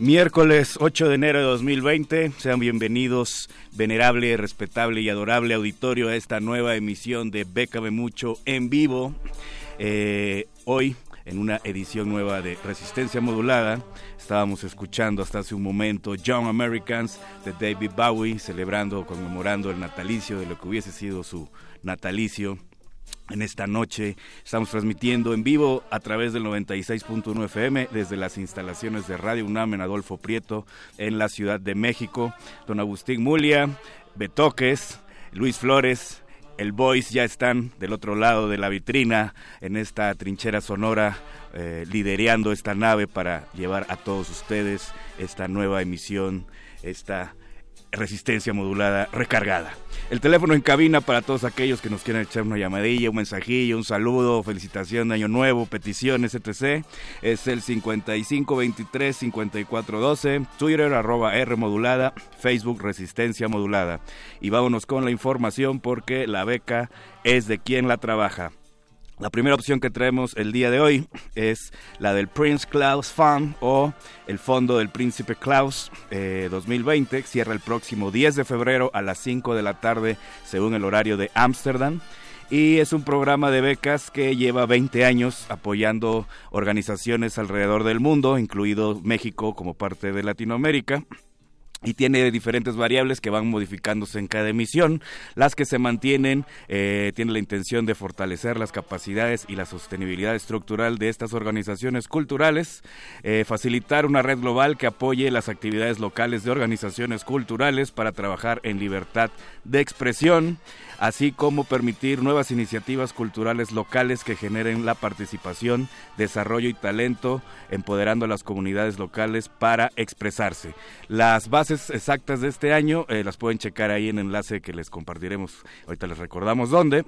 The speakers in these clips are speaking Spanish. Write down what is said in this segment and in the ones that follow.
Miércoles 8 de enero de 2020, sean bienvenidos, venerable, respetable y adorable auditorio, a esta nueva emisión de Bécame Mucho en vivo. Eh, hoy, en una edición nueva de Resistencia Modulada, estábamos escuchando hasta hace un momento Young Americans de David Bowie, celebrando, conmemorando el natalicio de lo que hubiese sido su natalicio en esta noche estamos transmitiendo en vivo a través del 96.1 FM desde las instalaciones de Radio UNAM en Adolfo Prieto en la Ciudad de México. Don Agustín Mulia, Betoques, Luis Flores, el Voice ya están del otro lado de la vitrina en esta trinchera sonora eh, liderando esta nave para llevar a todos ustedes esta nueva emisión, esta resistencia modulada recargada. El teléfono en cabina para todos aquellos que nos quieran echar una llamadilla, un mensajillo, un saludo, felicitación de Año Nuevo, peticiones, etc. Es el 5523-5412, Twitter arroba R modulada, Facebook Resistencia modulada. Y vámonos con la información porque la beca es de quien la trabaja. La primera opción que traemos el día de hoy es la del Prince Claus Fund o el Fondo del Príncipe Klaus 2020. Eh, cierra el próximo 10 de febrero a las 5 de la tarde según el horario de Ámsterdam. Y es un programa de becas que lleva 20 años apoyando organizaciones alrededor del mundo, incluido México como parte de Latinoamérica y tiene diferentes variables que van modificándose en cada emisión. Las que se mantienen eh, tienen la intención de fortalecer las capacidades y la sostenibilidad estructural de estas organizaciones culturales, eh, facilitar una red global que apoye las actividades locales de organizaciones culturales para trabajar en libertad de expresión, así como permitir nuevas iniciativas culturales locales que generen la participación, desarrollo y talento, empoderando a las comunidades locales para expresarse. Las bases exactas de este año eh, las pueden checar ahí en el enlace que les compartiremos, ahorita les recordamos dónde.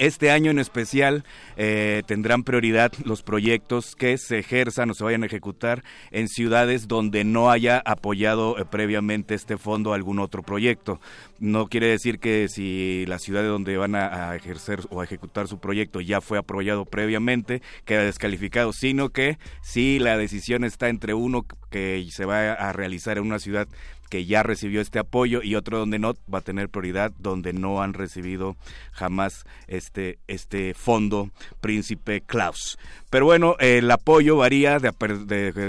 Este año en especial eh, tendrán prioridad los proyectos que se ejerzan o se vayan a ejecutar en ciudades donde no haya apoyado eh, previamente este fondo algún otro proyecto. No quiere decir que si la ciudad donde van a, ejercer o a ejecutar su proyecto ya fue apoyado previamente, queda descalificado, sino que si la decisión está entre uno que se va a realizar en una ciudad que ya recibió este apoyo y otro donde no va a tener prioridad donde no han recibido jamás este este fondo Príncipe Klaus. Pero bueno, el apoyo varía de,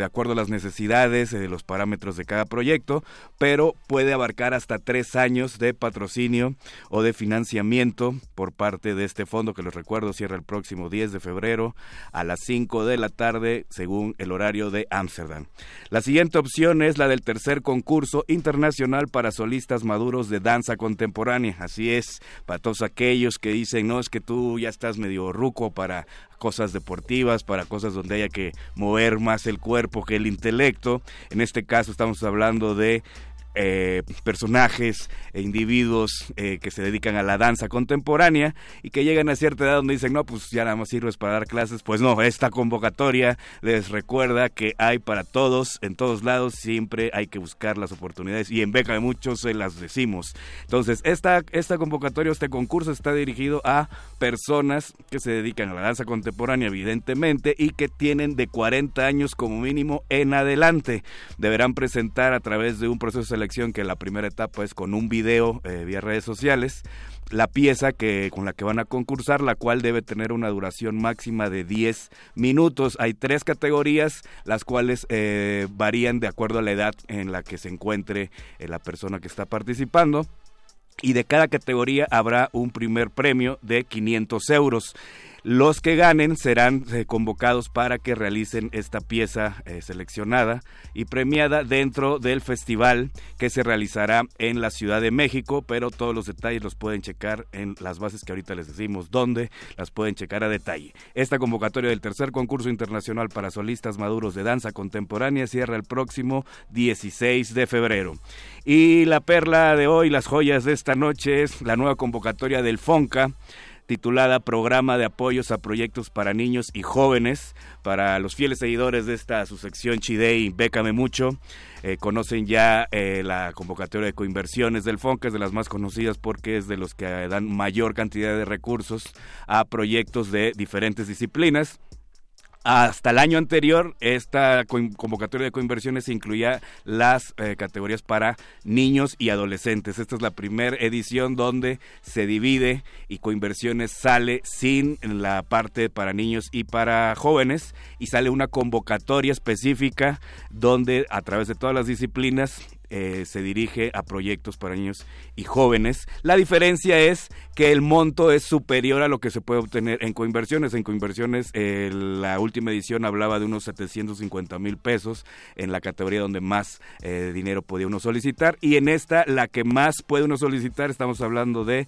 acuerdo a las necesidades, de los parámetros de cada proyecto, pero puede abarcar hasta tres años de patrocinio o de financiamiento por parte de este fondo que les recuerdo cierra el próximo 10 de febrero a las 5 de la tarde según el horario de Ámsterdam. La siguiente opción es la del tercer concurso internacional para solistas maduros de danza contemporánea. Así es, para todos aquellos que dicen, no, es que tú ya estás medio ruco para cosas deportivas, para cosas donde haya que mover más el cuerpo que el intelecto. En este caso estamos hablando de eh, personajes e individuos eh, que se dedican a la danza contemporánea y que llegan a cierta edad donde dicen, no, pues ya nada más sirves para dar clases. Pues no, esta convocatoria les recuerda que hay para todos, en todos lados, siempre hay que buscar las oportunidades y en beca de muchos se las decimos. Entonces, esta, esta convocatoria, este concurso está dirigido a personas que se dedican a la danza contemporánea, evidentemente, y que tienen de 40 años como mínimo en adelante. Deberán presentar a través de un proceso que la primera etapa es con un video eh, vía redes sociales la pieza que con la que van a concursar, la cual debe tener una duración máxima de 10 minutos. Hay tres categorías, las cuales eh, varían de acuerdo a la edad en la que se encuentre eh, la persona que está participando. Y de cada categoría habrá un primer premio de 500 euros. Los que ganen serán eh, convocados para que realicen esta pieza eh, seleccionada y premiada dentro del festival que se realizará en la Ciudad de México, pero todos los detalles los pueden checar en las bases que ahorita les decimos dónde, las pueden checar a detalle. Esta convocatoria del tercer concurso internacional para solistas maduros de danza contemporánea cierra el próximo 16 de febrero. Y la perla de hoy, las joyas de esta noche es la nueva convocatoria del FONCA titulada Programa de Apoyos a Proyectos para Niños y Jóvenes. Para los fieles seguidores de esta su sección Chidei, Bécame Mucho, eh, conocen ya eh, la convocatoria de coinversiones del FONCA, es de las más conocidas porque es de los que dan mayor cantidad de recursos a proyectos de diferentes disciplinas. Hasta el año anterior, esta convocatoria de coinversiones incluía las eh, categorías para niños y adolescentes. Esta es la primera edición donde se divide y coinversiones sale sin la parte para niños y para jóvenes y sale una convocatoria específica donde a través de todas las disciplinas eh, se dirige a proyectos para niños y jóvenes. La diferencia es que el monto es superior a lo que se puede obtener en coinversiones. En coinversiones, eh, la última edición hablaba de unos 750 mil pesos en la categoría donde más eh, dinero podía uno solicitar. Y en esta, la que más puede uno solicitar, estamos hablando de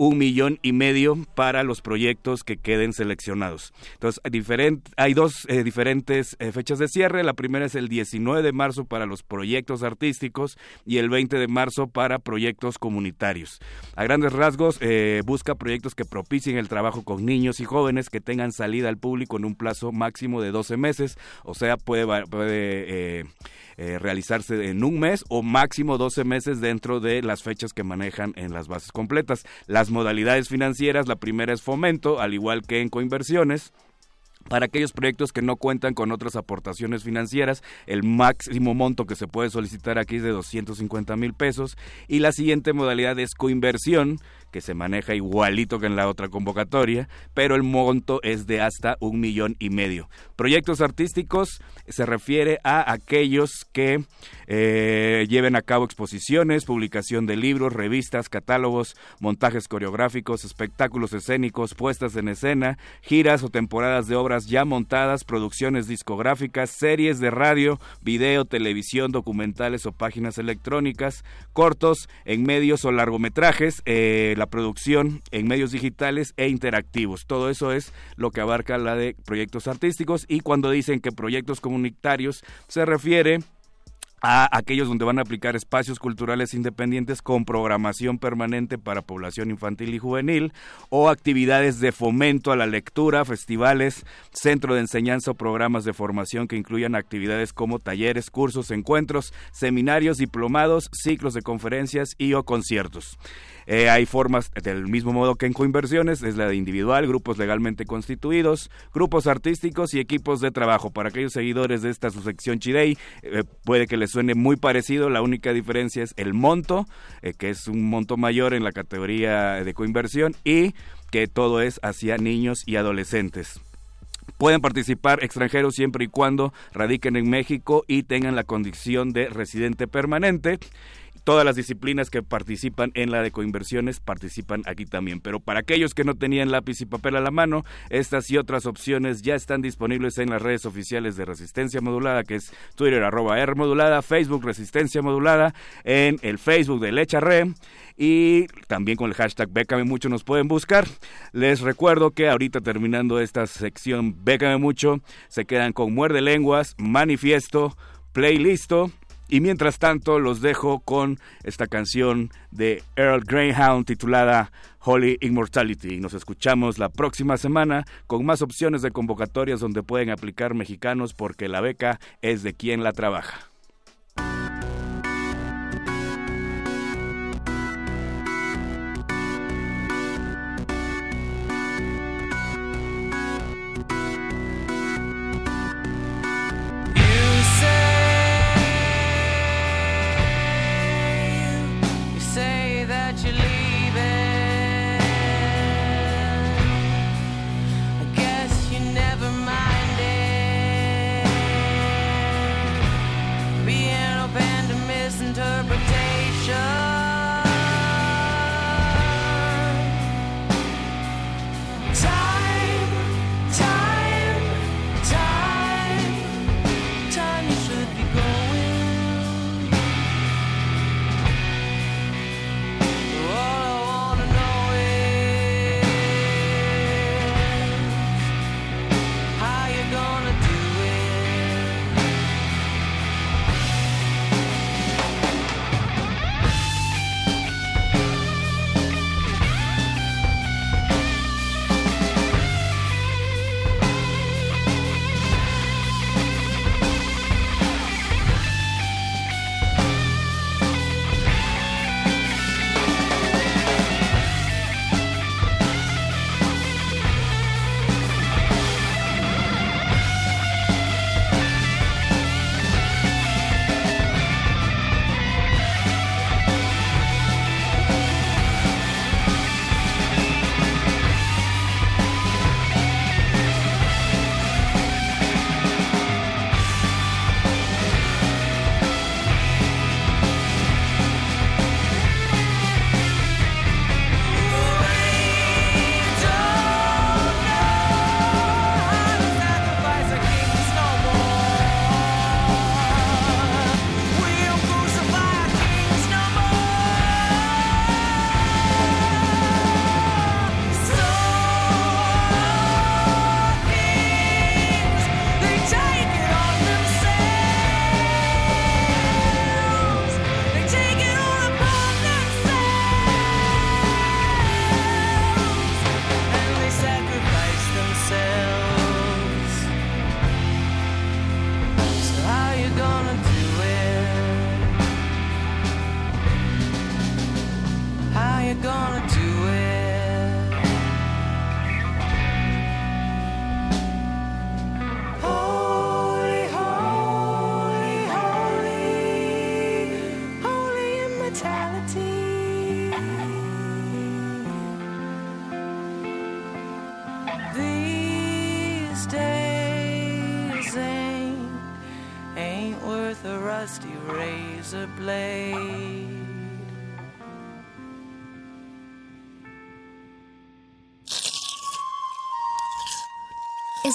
un millón y medio para los proyectos que queden seleccionados. Entonces, hay dos eh, diferentes eh, fechas de cierre. La primera es el 19 de marzo para los proyectos artísticos y el 20 de marzo para proyectos comunitarios. A grandes rasgos, eh, busca proyectos que propicien el trabajo con niños y jóvenes que tengan salida al público en un plazo máximo de 12 meses. O sea, puede... puede eh, realizarse en un mes o máximo 12 meses dentro de las fechas que manejan en las bases completas. Las modalidades financieras, la primera es fomento, al igual que en coinversiones. Para aquellos proyectos que no cuentan con otras aportaciones financieras, el máximo monto que se puede solicitar aquí es de 250 mil pesos. Y la siguiente modalidad es coinversión, que se maneja igualito que en la otra convocatoria, pero el monto es de hasta un millón y medio. Proyectos artísticos se refiere a aquellos que eh, lleven a cabo exposiciones, publicación de libros, revistas, catálogos, montajes coreográficos, espectáculos escénicos, puestas en escena, giras o temporadas de obras ya montadas, producciones discográficas, series de radio, video, televisión, documentales o páginas electrónicas, cortos en medios o largometrajes, eh, la producción en medios digitales e interactivos. Todo eso es lo que abarca la de proyectos artísticos y cuando dicen que proyectos comunitarios se refiere a aquellos donde van a aplicar espacios culturales independientes con programación permanente para población infantil y juvenil o actividades de fomento a la lectura, festivales, centro de enseñanza o programas de formación que incluyan actividades como talleres, cursos, encuentros, seminarios, diplomados, ciclos de conferencias y o conciertos. Eh, hay formas del mismo modo que en coinversiones, es la de individual, grupos legalmente constituidos, grupos artísticos y equipos de trabajo. Para aquellos seguidores de esta subsección Chidei, eh, puede que les suene muy parecido, la única diferencia es el monto, eh, que es un monto mayor en la categoría de coinversión y que todo es hacia niños y adolescentes. Pueden participar extranjeros siempre y cuando radiquen en México y tengan la condición de residente permanente todas las disciplinas que participan en la de coinversiones participan aquí también. Pero para aquellos que no tenían lápiz y papel a la mano, estas y otras opciones ya están disponibles en las redes oficiales de Resistencia Modulada, que es Twitter arroba R Modulada, Facebook Resistencia Modulada, en el Facebook de Lecha Re y también con el hashtag Bécame Mucho nos pueden buscar. Les recuerdo que ahorita terminando esta sección Bécame Mucho, se quedan con Muerde Lenguas, Manifiesto, Playlisto Y mientras tanto los dejo con esta canción de Earl Greyhound titulada Holy Immortality. Nos escuchamos la próxima semana con más opciones de convocatorias donde pueden aplicar mexicanos porque la beca es de quien la trabaja.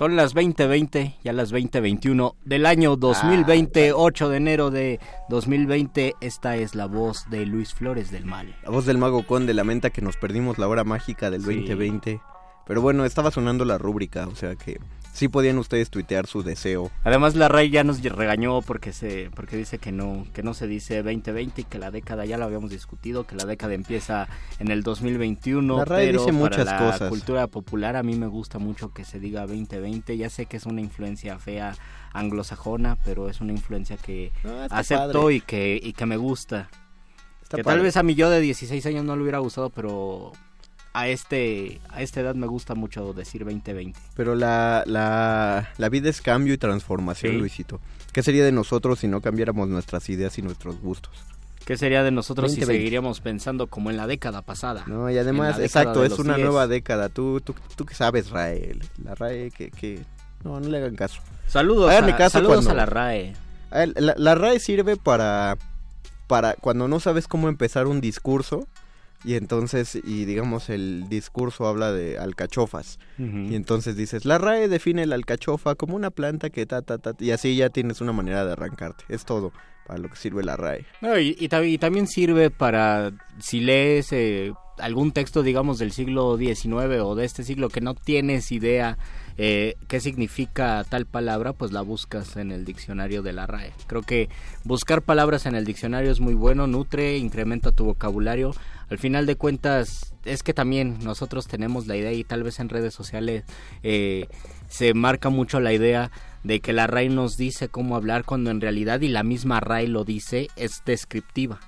Son las 20:20, ya las 20:21 del año 2020, 8 de enero de 2020. Esta es la voz de Luis Flores del Mal. La voz del mago Conde lamenta que nos perdimos la hora mágica del 2020. Pero bueno, estaba sonando la rúbrica, o sea que sí podían ustedes tuitear su deseo. Además la Rey ya nos regañó porque se porque dice que no que no se dice 2020 y que la década ya lo habíamos discutido, que la década empieza en el 2021, La RAE pero dice muchas para la cosas. cultura popular a mí me gusta mucho que se diga 2020, ya sé que es una influencia fea anglosajona, pero es una influencia que No, está acepto padre. y que y que me gusta. Está que padre. tal vez a mí yo de 16 años no le hubiera gustado, pero a este a esta edad me gusta mucho decir 2020. Pero la, la, la vida es cambio y transformación, Sí. Luisito. ¿Qué sería de nosotros si no cambiáramos nuestras ideas y nuestros gustos? ¿Qué sería de nosotros si 2020. seguiríamos pensando como en la década pasada? No, y además, la exacto, es una 10. nueva década. Tú, tú, tú que sabes, Rael. La RAE que, que... No, no le hagan caso. Saludos, a, caso saludos cuando- a la RAE. A ver, La, la RAE sirve para, para cuando no sabes cómo empezar un discurso y entonces, y digamos el discurso habla de alcachofas. Y entonces dices, la RAE define la alcachofa como una planta que ta, ta, ta, y así ya tienes una manera de arrancarte. Es todo para lo que sirve la RAE. No, y, y ta- y también sirve para si lees eh, algún texto, digamos, del siglo XIX o de este siglo que no tienes idea eh, qué significa tal palabra, pues la buscas en el diccionario de la RAE. Creo que buscar palabras en el diccionario es muy bueno, nutre, incrementa tu vocabulario. Al final de cuentas, es que también nosotros tenemos la idea y tal vez en redes sociales eh, se marca mucho la idea de que la RAE nos dice cómo hablar cuando en realidad y la misma RAE lo dice es descriptiva.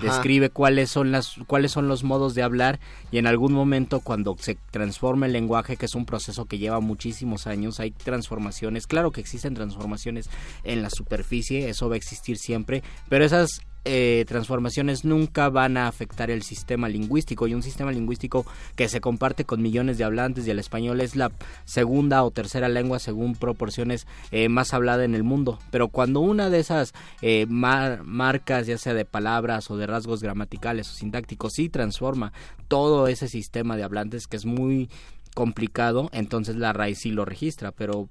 Describe cuáles son las cuáles son los modos de hablar y en algún momento cuando se transforma el lenguaje, que es un proceso que lleva muchísimos años, hay transformaciones, claro que existen transformaciones en la superficie, eso va a existir siempre, pero esas eh, transformaciones nunca van a afectar el sistema lingüístico. Y un sistema lingüístico que se comparte con millones de hablantes y el español es la segunda o tercera lengua según proporciones eh, más hablada en el mundo. Pero cuando una de esas eh, mar- marcas ya sea de palabras o de rasgos gramaticales o sintácticos sí transforma todo ese sistema de hablantes que es muy complicado entonces la raíz sí lo registra. Pero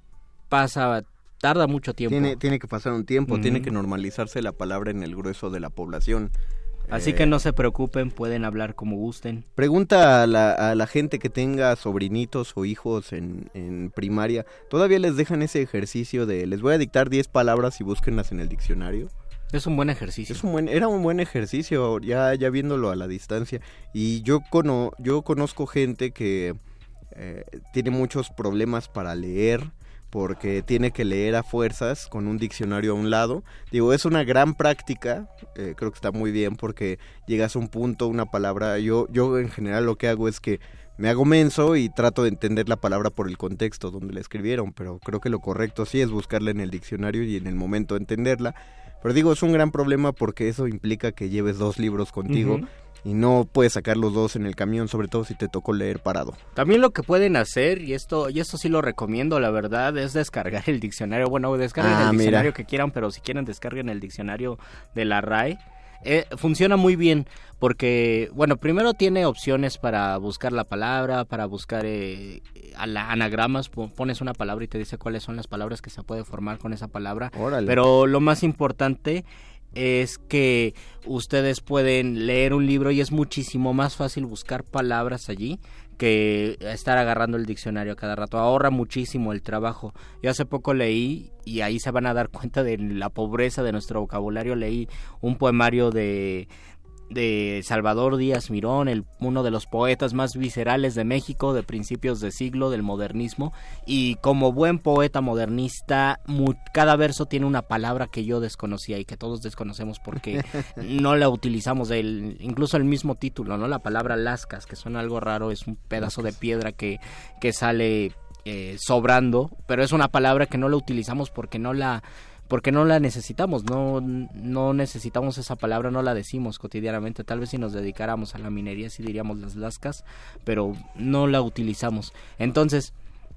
pasa tarda mucho tiempo Tiene, tiene que pasar un tiempo, tiene que normalizarse la palabra en el grueso de la población. Así Eh, que no se preocupen, pueden hablar como gusten. Pregunta a la, a la gente que tenga sobrinitos o hijos en, en primaria, ¿todavía les dejan ese ejercicio de les voy a dictar 10 palabras y búsquenlas en el diccionario? Es un buen ejercicio. Es un buen, era un buen ejercicio, ya, ya viéndolo a la distancia. Y yo, cono, yo conozco gente que eh, tiene muchos problemas para leer, porque tiene que leer a fuerzas con un diccionario a un lado. Digo, es una gran práctica, eh, creo que está muy bien porque llegas a un punto, una palabra. Yo, yo en general lo que hago es que me hago menso y trato de entender la palabra por el contexto donde la escribieron, pero creo que lo correcto sí es buscarla en el diccionario y en el momento entenderla. Pero digo, es un gran problema porque eso implica que lleves dos libros contigo. Y no puedes sacar los dos en el camión, sobre todo si te tocó leer parado. También lo que pueden hacer, y esto, y esto sí lo recomiendo, la verdad, es descargar el diccionario. Bueno, descarguen Ah, el mira. diccionario que quieran, pero si quieren descarguen el diccionario de la RAE. Eh, funciona muy bien porque, bueno, primero tiene opciones para buscar la palabra, para buscar eh, a la- anagramas, po- pones una palabra y te dice cuáles son las palabras que se puede formar con esa palabra. Órale. Pero lo más importante es que ustedes pueden leer un libro y es muchísimo más fácil buscar palabras allí que estar agarrando el diccionario a cada rato. Ahorra muchísimo el trabajo. Yo hace poco leí, y ahí se van a dar cuenta de la pobreza de nuestro vocabulario, leí un poemario de de Salvador Díaz Mirón, el, uno de los poetas más viscerales de México de principios de siglo del modernismo y como buen poeta modernista mu- cada verso tiene una palabra que yo desconocía y que todos desconocemos porque no la utilizamos el, incluso el mismo título, ¿no? La palabra lascas, que suena algo raro, es un pedazo de piedra que, que sale eh, sobrando, pero es una palabra que no la utilizamos porque no la porque no la necesitamos, no, no necesitamos esa palabra, no la decimos cotidianamente, tal vez si nos dedicáramos a la minería sí diríamos las lascas, pero no la utilizamos. Entonces,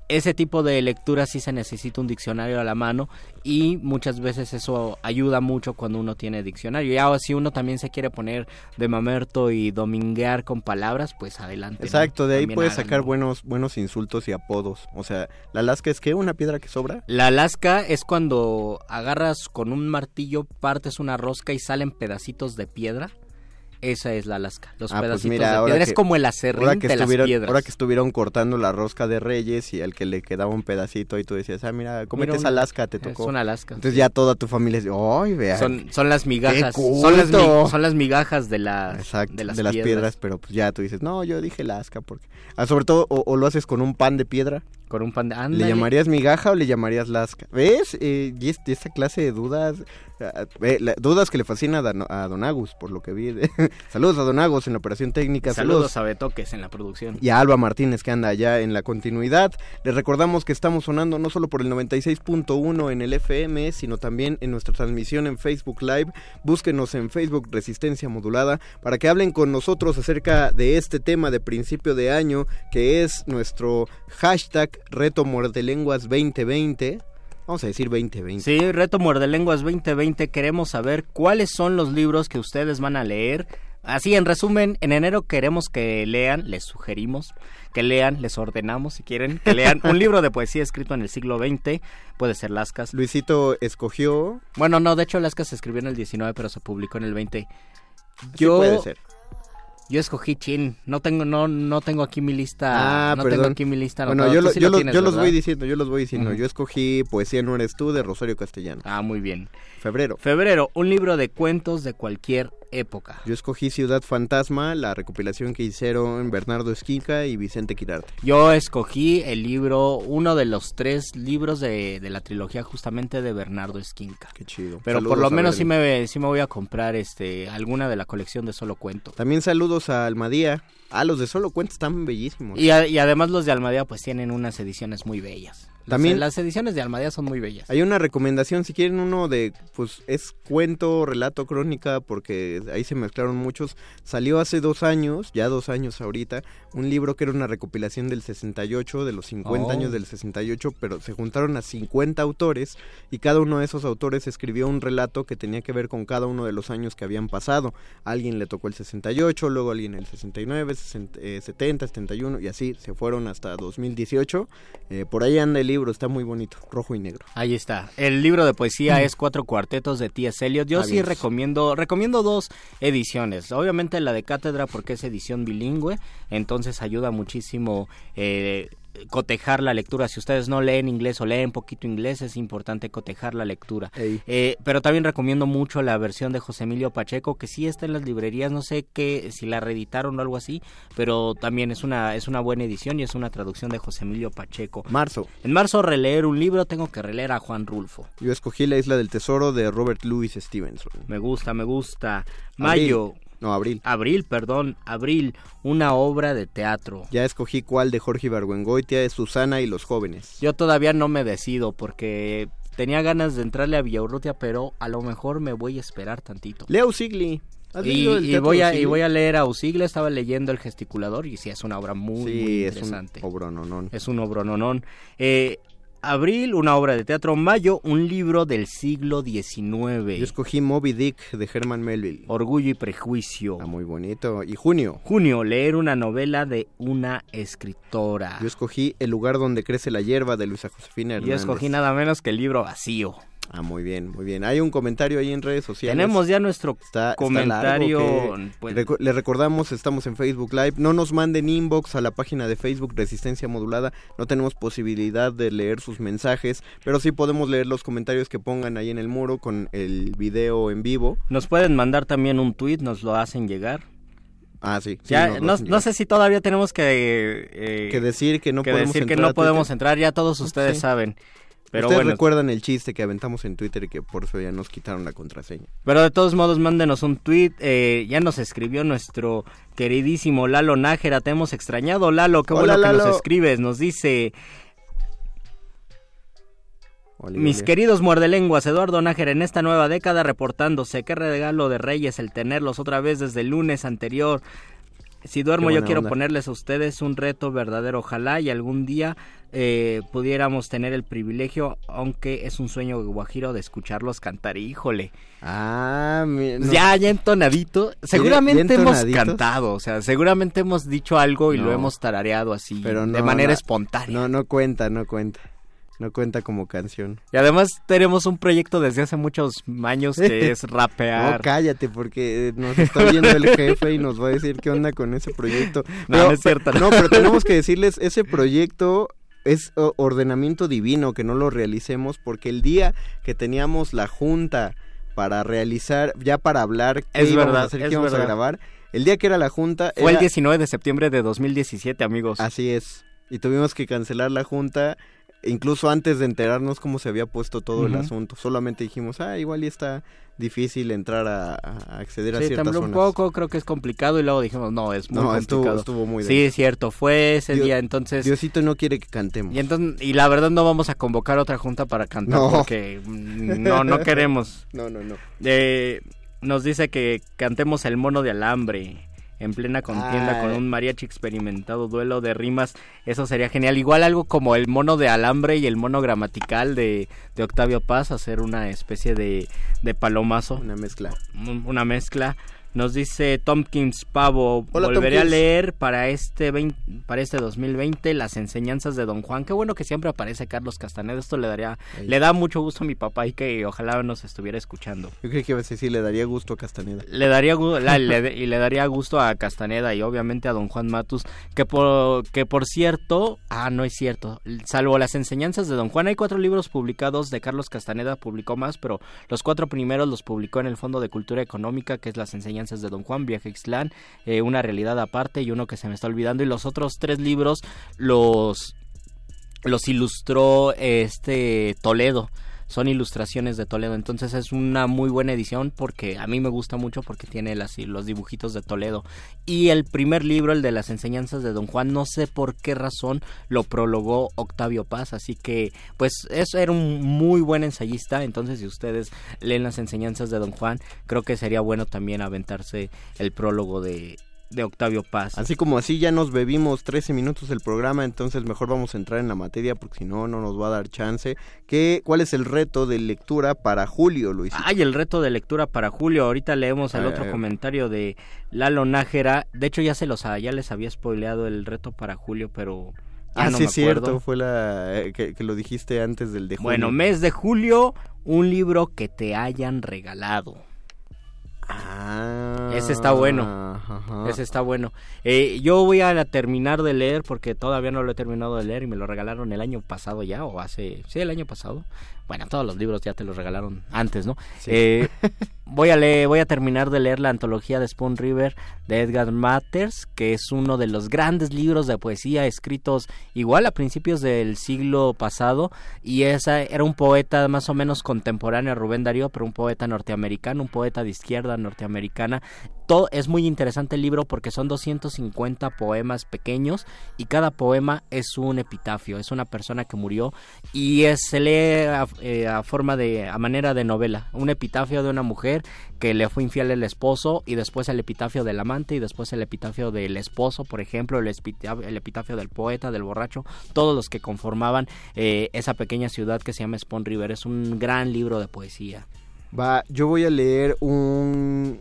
ese tipo de lectura sí se necesita un diccionario a la mano y muchas veces eso ayuda mucho cuando uno tiene diccionario. Y ahora si uno también se quiere poner de mamerto y dominguear con palabras, pues adelante. ¿no? Exacto, de ahí También puedes háganlo. sacar buenos, buenos insultos y apodos. O sea, la lasca es que una piedra que sobra. La lasca es cuando agarras con un martillo, partes una rosca y salen pedacitos de piedra. Esa es la lasca. Los Ah, pues pedacitos mira, de piedra que- es como el acerrín Ahora que, de las estuvieron, piedras. ahora que estuvieron cortando la rosca de Reyes y al que le quedaba un pedacito y tú decías, ah, mira, cómete esa lasca, te es tocó. una lasca, Entonces sí. ya toda tu familia dice, ¡ay, vea! son, son las migajas. ¡Qué Son las, son las migajas de las, Exacto, de las, piedras. piedras. pero pues ya tú dices, no, yo dije lasca porque... Ah, sobre todo, o, o lo haces con un pan de piedra. Con un pan de... ¿Le llamarías migaja o le llamarías lasca? ¿Ves? Eh, y es- esta clase de dudas, ah, eh, la- dudas que le fascina a, Dan- a Don Agus, por lo que vi. saludos a Don Agus en la operación técnica. Saludos a Betoques en la producción. y a Alba Martínez que anda allá en la continuidad. Les recordamos que estamos sonando no solo por el 96.1 en el FM, sino también en nuestra transmisión en Facebook Live. Búsquenos en Facebook Resistencia Modulada para que hablen con nosotros acerca de este tema de principio de año que es nuestro hashtag Reto Muerdelenguas 2020. Vamos a decir 2020. Sí, Reto Muerde Lenguas 2020. Queremos saber cuáles son los libros que ustedes van a leer. Así, en resumen, en enero queremos que lean, les sugerimos que lean, les ordenamos si quieren, que lean un libro de poesía escrito en el siglo XX. Puede ser Lascas. Luisito escogió. Bueno, no, de hecho Lascas se escribió en el 19, pero se publicó en el 20. Sí Yo, puede ser. Yo escogí Chin. No tengo, no, no tengo aquí mi lista. Ah, no perdón. tengo aquí mi lista. Bueno, yo, lo- sí yo, lo tienes, yo los voy diciendo, yo los voy diciendo. Yo escogí Poesía no eres tú de Rosario Castellano. Ah, muy bien. Febrero. Febrero, un libro de cuentos de cualquier época. Yo escogí Ciudad Fantasma, la recopilación que hicieron Bernardo Esquinca y Vicente Quirarte. Yo escogí el libro, uno de los tres libros de, de la trilogía justamente de Bernardo Esquinca. Qué chido. Pero Saludos por lo menos sí me, sí me voy a comprar este alguna de la colección de Solo Cuento. También saludos a Almadía. Ah, los de Solo Cuentos están bellísimos. Y, a- y además los de Almadía pues tienen unas ediciones muy bellas. También- las ediciones de Almadía son muy bellas. Hay una recomendación, si quieren uno de, pues es cuento, relato, crónica, porque ahí se mezclaron muchos. Salió hace dos años, ya dos años ahorita, un libro que era una recopilación del 68, de los 50 Oh. años del 68, pero se juntaron a 50 autores y cada uno de esos autores escribió un relato que tenía que ver con cada uno de los años que habían pasado. A alguien le tocó el 68, luego alguien el 69, 60, eh, 70, 71 y así se fueron hasta 2018. Eh, por ahí anda el libro, está muy bonito, rojo y negro. Ahí está. El libro de poesía es Cuatro Cuartetos de T.S. Eliot. Yo sí recomiendo, recomiendo dos ediciones. Obviamente la de cátedra porque es edición bilingüe, entonces ayuda muchísimo eh, cotejar la lectura. Si ustedes no leen inglés o leen poquito inglés, es importante cotejar la lectura. Eh, pero también recomiendo mucho la versión de José Emilio Pacheco, que sí está en las librerías, no sé qué, si la reeditaron o algo así, pero también es una, es una buena edición y es una traducción de José Emilio Pacheco. Marzo. En marzo releer un libro, tengo que releer a Juan Rulfo. Yo escogí La Isla del Tesoro de Robert Louis Stevenson. Me gusta, me gusta. Mayo, No, abril. abril, perdón, abril, una obra de teatro. Ya escogí cuál de Jorge Ibargüengoitia es Susana y los jóvenes. Yo todavía no me decido porque tenía ganas de entrarle a Villaurrutia, pero a lo mejor me voy a esperar tantito. Leo Sigli. ¿Has Y, y voy a, y voy a leer a Usigle, estaba leyendo El gesticulador y sí, es una obra muy, muy Sí, es un interesante. obrononón. Es un obrononón. Eh, abril, una obra de teatro. Mayo, un libro del siglo XIX. Yo escogí Moby Dick de Herman Melville. Orgullo y prejuicio. Ah, muy bonito. Y junio. Junio, leer una novela de una escritora. Yo escogí El lugar donde crece la hierba de Luisa Josefina Hernández. Yo escogí nada menos que el libro vacío. Ah, muy bien, muy bien. Hay un comentario ahí en redes sociales. Tenemos ya nuestro Está- está comentario. largo que- pues, le recordamos, estamos en Facebook Live. No nos manden inbox a la página de Facebook Resistencia Modulada. No tenemos posibilidad de leer sus mensajes, pero sí podemos leer los comentarios que pongan ahí en el muro con el video en vivo. nos pueden mandar también un tweet, nos lo hacen llegar. Ah, sí. sí, Ya, no, sé si todavía tenemos que, eh, que decir que no que podemos decir que entrar no podemos entrar, ya todos ustedes Sí. saben. Pero Ustedes bueno, recuerdan el chiste que aventamos en Twitter y que por eso ya nos quitaron la contraseña. pero de todos modos mándenos un tweet. eh, ya nos escribió nuestro queridísimo Lalo Nájera, te hemos extrañado Lalo, qué Hola, bueno que nos escribes, nos dice... Mis queridos muerdelenguas, Eduardo Nájera en esta nueva década reportándose. Qué regalo de Reyes el tenerlos otra vez desde el lunes anterior. Si duermo yo quiero onda. ponerles a ustedes un reto verdadero. Ojalá y algún día eh, pudiéramos tener el privilegio, aunque es un sueño guajiro, de escucharlos cantar. Híjole, Ah, mi- no. ya, ya entonadito. Seguramente ya hemos cantado, o sea, seguramente hemos dicho algo y lo hemos tarareado así, Pero de manera espontánea. No, no cuenta, no cuenta. No cuenta como canción. Y además tenemos un proyecto desde hace muchos años que es No, rapear. cállate, porque nos está viendo el jefe y nos va a decir qué onda con ese proyecto. No, no es cierto, no. Pero tenemos que decirles, ese proyecto es ordenamiento divino, que no lo realicemos, porque el día que teníamos la junta para realizar, ya para hablar qué Es íbamos verdad, a hacer, qué íbamos a verdad. grabar, el día que era la junta... Fue el era- 19 de septiembre de 2017, amigos. Así es. y tuvimos que cancelar la junta incluso antes de enterarnos cómo se había puesto todo el asunto. Solamente dijimos, ah, igual y está difícil entrar a, a acceder a ciertas tembló un zonas. poco, creo que es complicado y luego dijimos, no, es muy No, complicado. estuvo muy Sí, es cierto, fue ese Dios- día, entonces... Diosito no quiere que cantemos. Y, entonces, y la verdad no vamos a convocar otra junta para cantar No. porque mm, no, no queremos. No, no, no. Eh, nos dice que cantemos el mono de alambre en plena contienda Ah. con un mariachi experimentado, duelo de rimas, eso sería genial. Igual algo como el mono de alambre y el mono gramatical de, de Octavio Paz, hacer una especie de, de palomazo, Una mezcla. un- una mezcla. Nos dice Tompkins Pavo, Hola, volveré a leer para este 20 para este 2020 las enseñanzas de Don Juan. Qué bueno que siempre aparece Carlos Castaneda. Esto le daría Ahí. le da mucho gusto a mi papá y que ojalá nos estuviera escuchando. Yo creo que ibas a decir, le daría gusto a Castaneda. Le daría gu- la- le- y le daría gusto a Castaneda y obviamente a Don Juan Matus, que por que por cierto, ah no es cierto, salvo las enseñanzas de Don Juan hay cuatro libros publicados de Carlos Castaneda publicó más, pero los cuatro primeros los publicó en el Fondo de Cultura Económica, que es las enseñanzas de Don Juan, Viaje Ixtlán, eh, una realidad aparte y uno que se me está olvidando y los otros tres libros los los ilustró este Toledo. Son ilustraciones de Toledo, entonces es una muy buena edición porque a mí me gusta mucho porque tiene las, los dibujitos de Toledo. Y el primer libro, el de las enseñanzas de Don Juan, no sé por qué razón lo prologó Octavio Paz, así que pues eso era un muy buen ensayista, entonces si ustedes leen las enseñanzas de Don Juan, creo que sería bueno también aventarse el prólogo de, de Octavio Paz. Así como así ya nos bebimos 13 minutos del programa, entonces mejor vamos a entrar en la materia porque si no, no nos va a dar chance. ¿Qué, ¿Cuál es el reto de lectura para julio, Luis? Ay, el reto de lectura para Julio. Ahorita leemos el otro comentario de Lalo Nájera. De hecho, ya se los ya les había spoileado el reto para Julio, pero ya ah, no sí, me cierto, fue la eh, que, que lo dijiste antes del de julio. Bueno, mes de julio, un libro que te hayan regalado. Ah, Ese está bueno. ajá. Ese está bueno. Eh, yo voy a terminar de leer porque todavía no lo he terminado de leer y me lo regalaron el año pasado ya o hace... Sí, el año pasado. Bueno, todos los libros ya te los regalaron antes, ¿no? Sí. Eh, voy a leer, voy a terminar de leer la antología de Spoon River de Edgar Matters, que es uno de los grandes libros de poesía escritos igual a principios del siglo pasado y esa era un poeta más o menos contemporáneo a Rubén Darío, pero un poeta norteamericano, un poeta de izquierda norteamericana. Todo es muy interesante el libro porque son 250 poemas pequeños y cada poema es un epitafio, es una persona que murió y es- se lee a, eh, a forma de a manera de novela, un epitafio de una mujer que le fue infiel el esposo y después el epitafio del amante y después el epitafio del esposo, por ejemplo, el, espita- el epitafio del poeta, del borracho, todos los que conformaban eh, esa pequeña ciudad que se llama Spawn River. Es un gran libro de poesía. Va, yo voy a leer un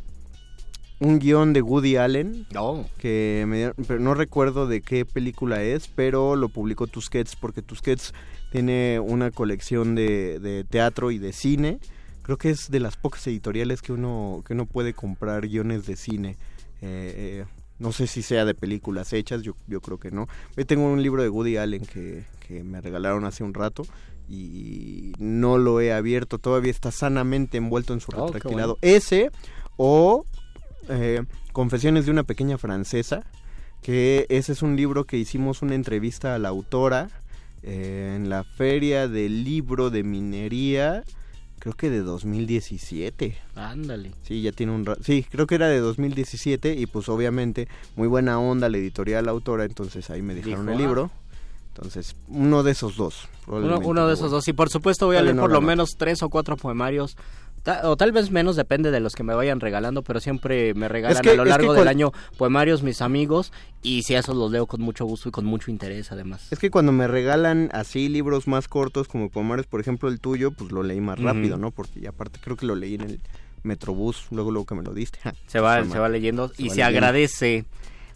un guion de Woody Allen Oh, que me pero no recuerdo de qué película es, pero lo publicó Tusquets porque Tusquets tiene una colección de, de teatro y de cine. Creo que es de las pocas editoriales que uno que uno puede comprar guiones de cine. Eh, eh, no sé si sea de películas hechas, yo, yo creo que no. Yo tengo un libro de Woody Allen que, que me regalaron hace un rato y no lo he abierto. Todavía está sanamente envuelto en su Oh, retractilado. Ese o eh, Confesiones de una pequeña francesa, que ese es un libro que hicimos una entrevista a la autora eh, en la feria del libro de minería, creo que de 2017. ándale. Sí, ya tiene un... ra- Sí, creo que era de 2017 y pues obviamente muy buena onda la editorial, la autora, entonces ahí me dejaron Dijo, el "Ah". libro. Entonces, uno de esos dos. Uno, de esos dos. Y por supuesto voy a leer no por lo menos tres o cuatro poemarios. Ta- O tal vez menos, depende de los que me vayan regalando, pero siempre me regalan que- a lo es que largo cual- del año poemarios mis amigos y si esos los leo con mucho gusto y con mucho interés además. Es que cuando me regalan así libros más cortos como poemarios, por ejemplo el tuyo, pues lo leí más rápido, ¿no? Porque y aparte creo que lo leí en el Metrobús, luego luego que me lo diste. Se va, se va leyendo y va se leyendo. agradece.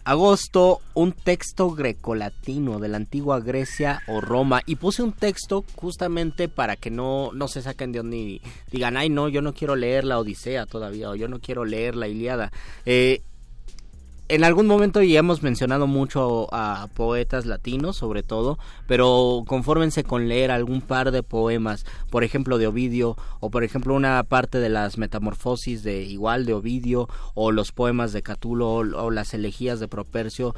Agosto, un texto grecolatino de la antigua Grecia o Roma. Y puse un texto justamente para que no, no se saquen de y digan, ay no, yo no quiero leer la Odisea todavía, o yo no quiero leer la Iliada. Eh, en algún momento ya hemos mencionado mucho a poetas latinos, sobre todo, pero confórmense con leer algún par de poemas, por ejemplo de Ovidio, o por ejemplo una parte de las metamorfosis de igual de Ovidio, o los poemas de Catulo, o, o las elegías de Propercio.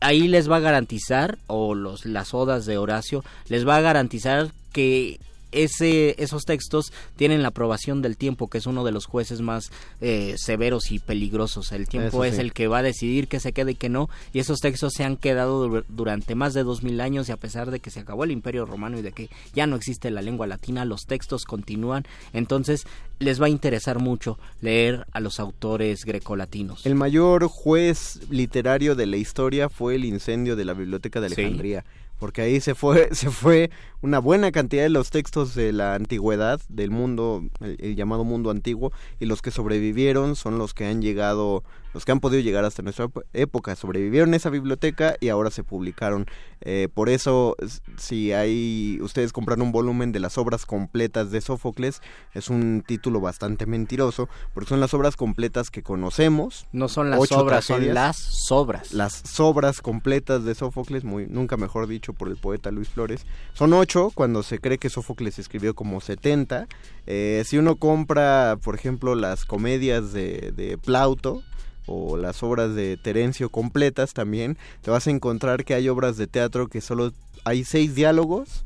ahí les va a garantizar, o los, las odas de Horacio, les va a garantizar que ese, esos textos tienen la aprobación del tiempo, que es uno de los jueces más eh, severos y peligrosos. El tiempo Eso es sí. el que va a decidir que se quede y que no, y esos textos se han quedado dur- durante más de dos mil años y a pesar de que se acabó el Imperio Romano y de que ya no existe la lengua latina, los textos continúan. Entonces les va a interesar mucho leer a los autores grecolatinos. El mayor juez literario de la historia fue el incendio de la Biblioteca de Sí. Alejandría. Porque ahí se fue, se fue una buena cantidad de los textos de la antigüedad, del mundo, el, el llamado mundo antiguo, y los que sobrevivieron son los que han llegado, los que han podido llegar hasta nuestra época. Sobrevivieron esa biblioteca y ahora se publicaron. Eh, por eso, si hay, ustedes compran un volumen de las obras completas de Sófocles, es un título bastante mentiroso, porque son las obras completas que conocemos, No son las obras, son las sobras. las sobras completas de Sófocles, muy, nunca mejor dicho por el poeta Luis Flores. Son ocho cuando se cree que Sófocles escribió como 70. Eh, si uno compra, por ejemplo, las comedias de, de Plauto o las obras de Terencio completas también, te vas a encontrar que hay obras de teatro que solo hay seis diálogos.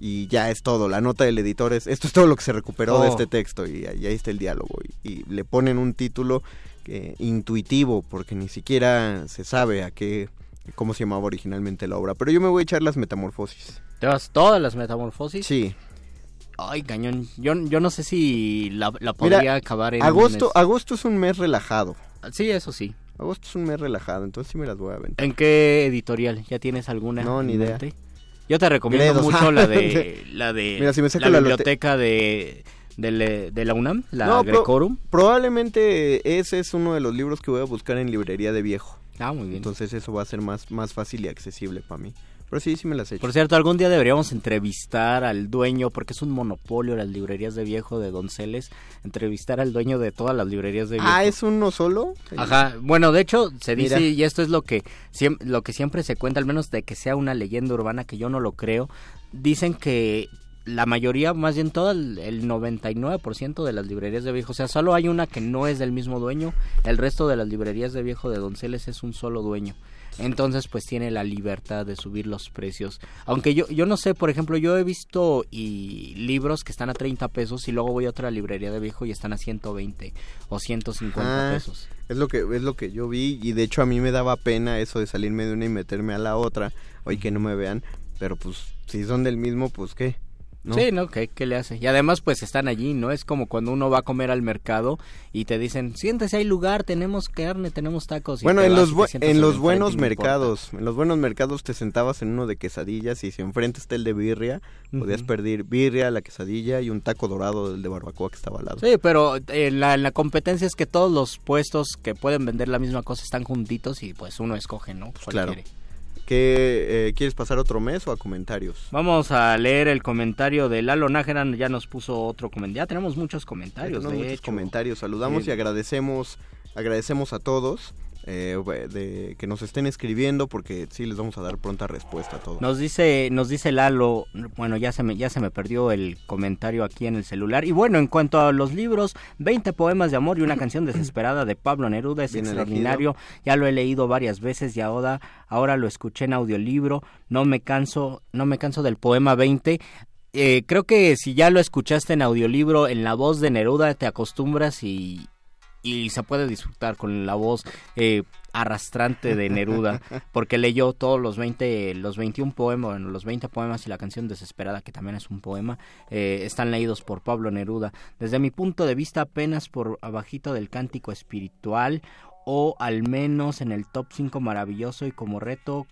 Y ya es todo, la nota del editor es, esto es todo lo que se recuperó de Oh. este texto y ahí ahí está el diálogo. Y, y le ponen un título que- intuitivo porque ni siquiera se sabe a qué, cómo se llamaba originalmente la obra. Pero yo me voy a echar las metamorfosis. ¿Te vas todas las metamorfosis? Sí. Ay, cañón. Yo, yo no sé si la, la podría Mira, acabar en... Agosto, agosto es un mes relajado. Sí, eso sí. Agosto es un mes relajado, entonces sí me las voy a aventar. ¿En qué editorial? ¿Ya tienes alguna? No, ni idea. mente? Yo te recomiendo Gredos. mucho la de la de Mira, si me saco la la biblioteca de, de, la UNAM, la No, Grecorum. Probablemente ese es uno de los libros que voy a buscar en librería de viejo. Ah, muy bien. Entonces eso va a ser más, más fácil y accesible para mí. Pero sí, sí me las he hecho. Por cierto, algún día deberíamos entrevistar al dueño, porque es un monopolio las librerías de viejo de Donceles, entrevistar al dueño de todas las librerías de viejo. Ah, ¿es uno solo? Ajá, bueno, de hecho se dice, y esto es lo que, lo que siempre se cuenta, al menos de que sea una leyenda urbana, que yo no lo creo, dicen que la mayoría, más bien todo el, el 99% de las librerías de viejo, o sea, solo hay una que no es del mismo dueño, el resto de las librerías de viejo de Donceles es un solo dueño. Entonces, pues tiene la libertad de subir los precios. Aunque yo, yo no sé, por ejemplo, yo he visto y libros que están a 30 pesos y luego voy a otra librería de viejo y están a 120 o 150 Ah, pesos. Es lo que es lo que yo vi y de hecho a mí me daba pena eso de salirme de una y meterme a la otra, hoy que no me vean, pero pues si son del mismo, pues qué. ¿No? Sí, ¿no? ¿Qué, ¿Qué le hace? Y además, pues están allí, ¿no? Es como cuando uno va a comer al mercado y te dicen, siéntese, hay lugar, tenemos carne, tenemos tacos. y Bueno, en vas los en al los buenos mercados, en los buenos mercados te sentabas en uno de quesadillas y si enfrente está el de birria, podías pedir birria, la quesadilla y un taco dorado del de barbacoa que estaba al lado. Sí, pero eh, la, la competencia es que todos los puestos que pueden vender la misma cosa están juntitos y pues uno escoge, ¿no? ¿Cuál claro. quiere? ¿Qué, eh, ¿Quieres pasar otro mes o a comentarios? Vamos a leer el comentario de Lalo Nájera, ya nos puso otro comentario. Ya tenemos muchos comentarios, Tenemos de muchos hecho. comentarios. Saludamos Sí. y agradecemos, agradecemos a todos eh, de que nos estén escribiendo porque sí les vamos a dar pronta respuesta a todo. Nos dice, nos dice Lalo, bueno, ya se me, ya se me perdió el comentario aquí en el celular. Y bueno, en cuanto a los libros, 20 poemas de amor y una canción desesperada de Pablo Neruda es Bien extraordinario. Ya lo he leído varias veces y ahora, ahora lo escuché en audiolibro. No me canso, no me canso del poema 20. Eh, creo que si ya lo escuchaste en audiolibro en la voz de Neruda te acostumbras y, y se puede disfrutar con la voz eh, arrastrante de Neruda, porque leyó todos los 20, los 21 poemas, bueno, los 20 poemas y la canción Desesperada, que también es un poema, eh, están leídos por Pablo Neruda. Desde mi punto de vista, apenas por abajito del cántico espiritual, o al menos en el top 5 maravilloso y como reto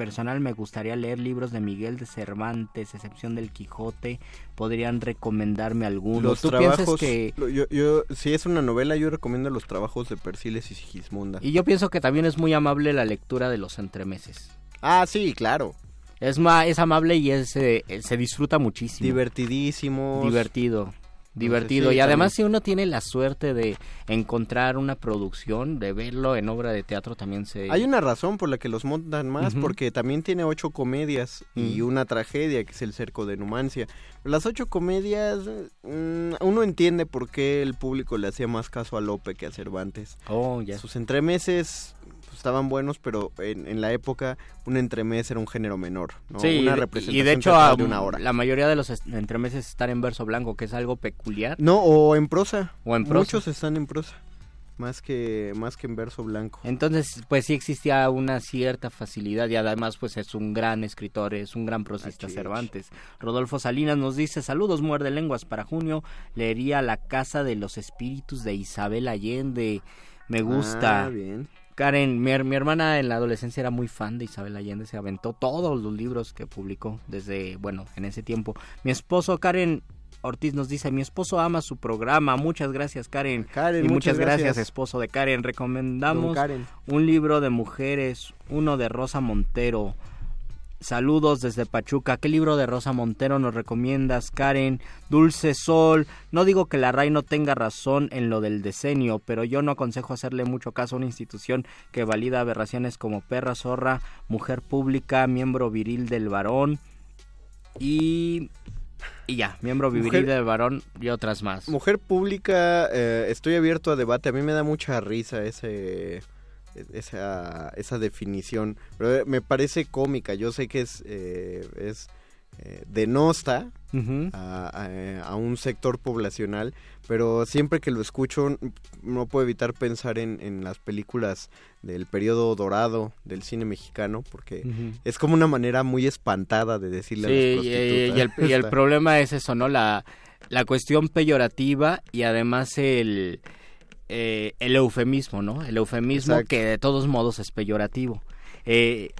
personal me gustaría leer libros de Miguel de Cervantes, excepción del Quijote. ¿Podrían recomendarme alguno? Los ¿Tú trabajos, que...? yo, yo- si es una novela, yo recomiendo los trabajos de Persiles y Sigismunda. Y yo pienso que también es muy amable la lectura de los entremeses. Ah, sí, claro. Es, ma es amable y es, eh, se disfruta muchísimo. Divertidísimos. Divertido. Divertido. sí, y además también. si uno tiene la suerte de encontrar una producción, de verlo en obra de teatro también se... Hay una razón por la que los montan más, porque también tiene ocho comedias y Mm. una tragedia, que es el cerco de Numancia. Las ocho comedias, mm, uno entiende por qué el público le hacía más caso a Lope que a Cervantes. Oh, ya. Sus entremeses, estaban buenos, pero en, en la época un entremés era un género menor, ¿no? Sí, una y de- representación y de hecho a- de una hora. la mayoría de los entremeses están en verso blanco, que es algo peculiar. No, o en prosa. O en prosa. Muchos están en prosa, más que más que en verso blanco. Entonces, pues sí existía una cierta facilidad y además pues es un gran escritor, es un gran prosista. Cervantes. Rodolfo Salinas nos dice, saludos muerde lenguas para junio, leería La Casa de los Espíritus de Isabel Allende, me gusta. Ah, bien. Karen, mi, mi hermana en la adolescencia era muy fan de Isabel Allende, se aventó todos los libros que publicó desde, bueno, en ese tiempo. Mi esposo, Karen Ortiz, nos dice, mi esposo ama su programa, muchas gracias Karen. Karen, y muchas, muchas gracias. gracias. esposo de Karen. Recomendamos Karen. un libro de mujeres, uno de Rosa Montero. Saludos desde Pachuca. ¿Qué libro de Rosa Montero nos recomiendas, Karen? Dulce Sol. No digo que la RAI no tenga razón en lo del decenio, pero yo no aconsejo hacerle mucho caso a una institución que valida aberraciones como perra, zorra, mujer pública, miembro viril del varón y... Y ya, miembro viril Mujer- del varón y otras más. Mujer pública, eh, estoy abierto a debate. A mí me da mucha risa ese esa, esa definición. Pero eh, me parece cómica. Yo sé que es, eh, es eh, denosta Ujú. a, a- a un sector poblacional, pero siempre que lo escucho no puedo evitar pensar en, en las películas del periodo dorado del cine mexicano, porque es como una manera muy espantada de decirle a las prostitutas. y el, y el problema es eso, ¿no? La, la cuestión peyorativa y además el, eh, el eufemismo, ¿no? El eufemismo Exacto. que de todos modos es peyorativo. Eh,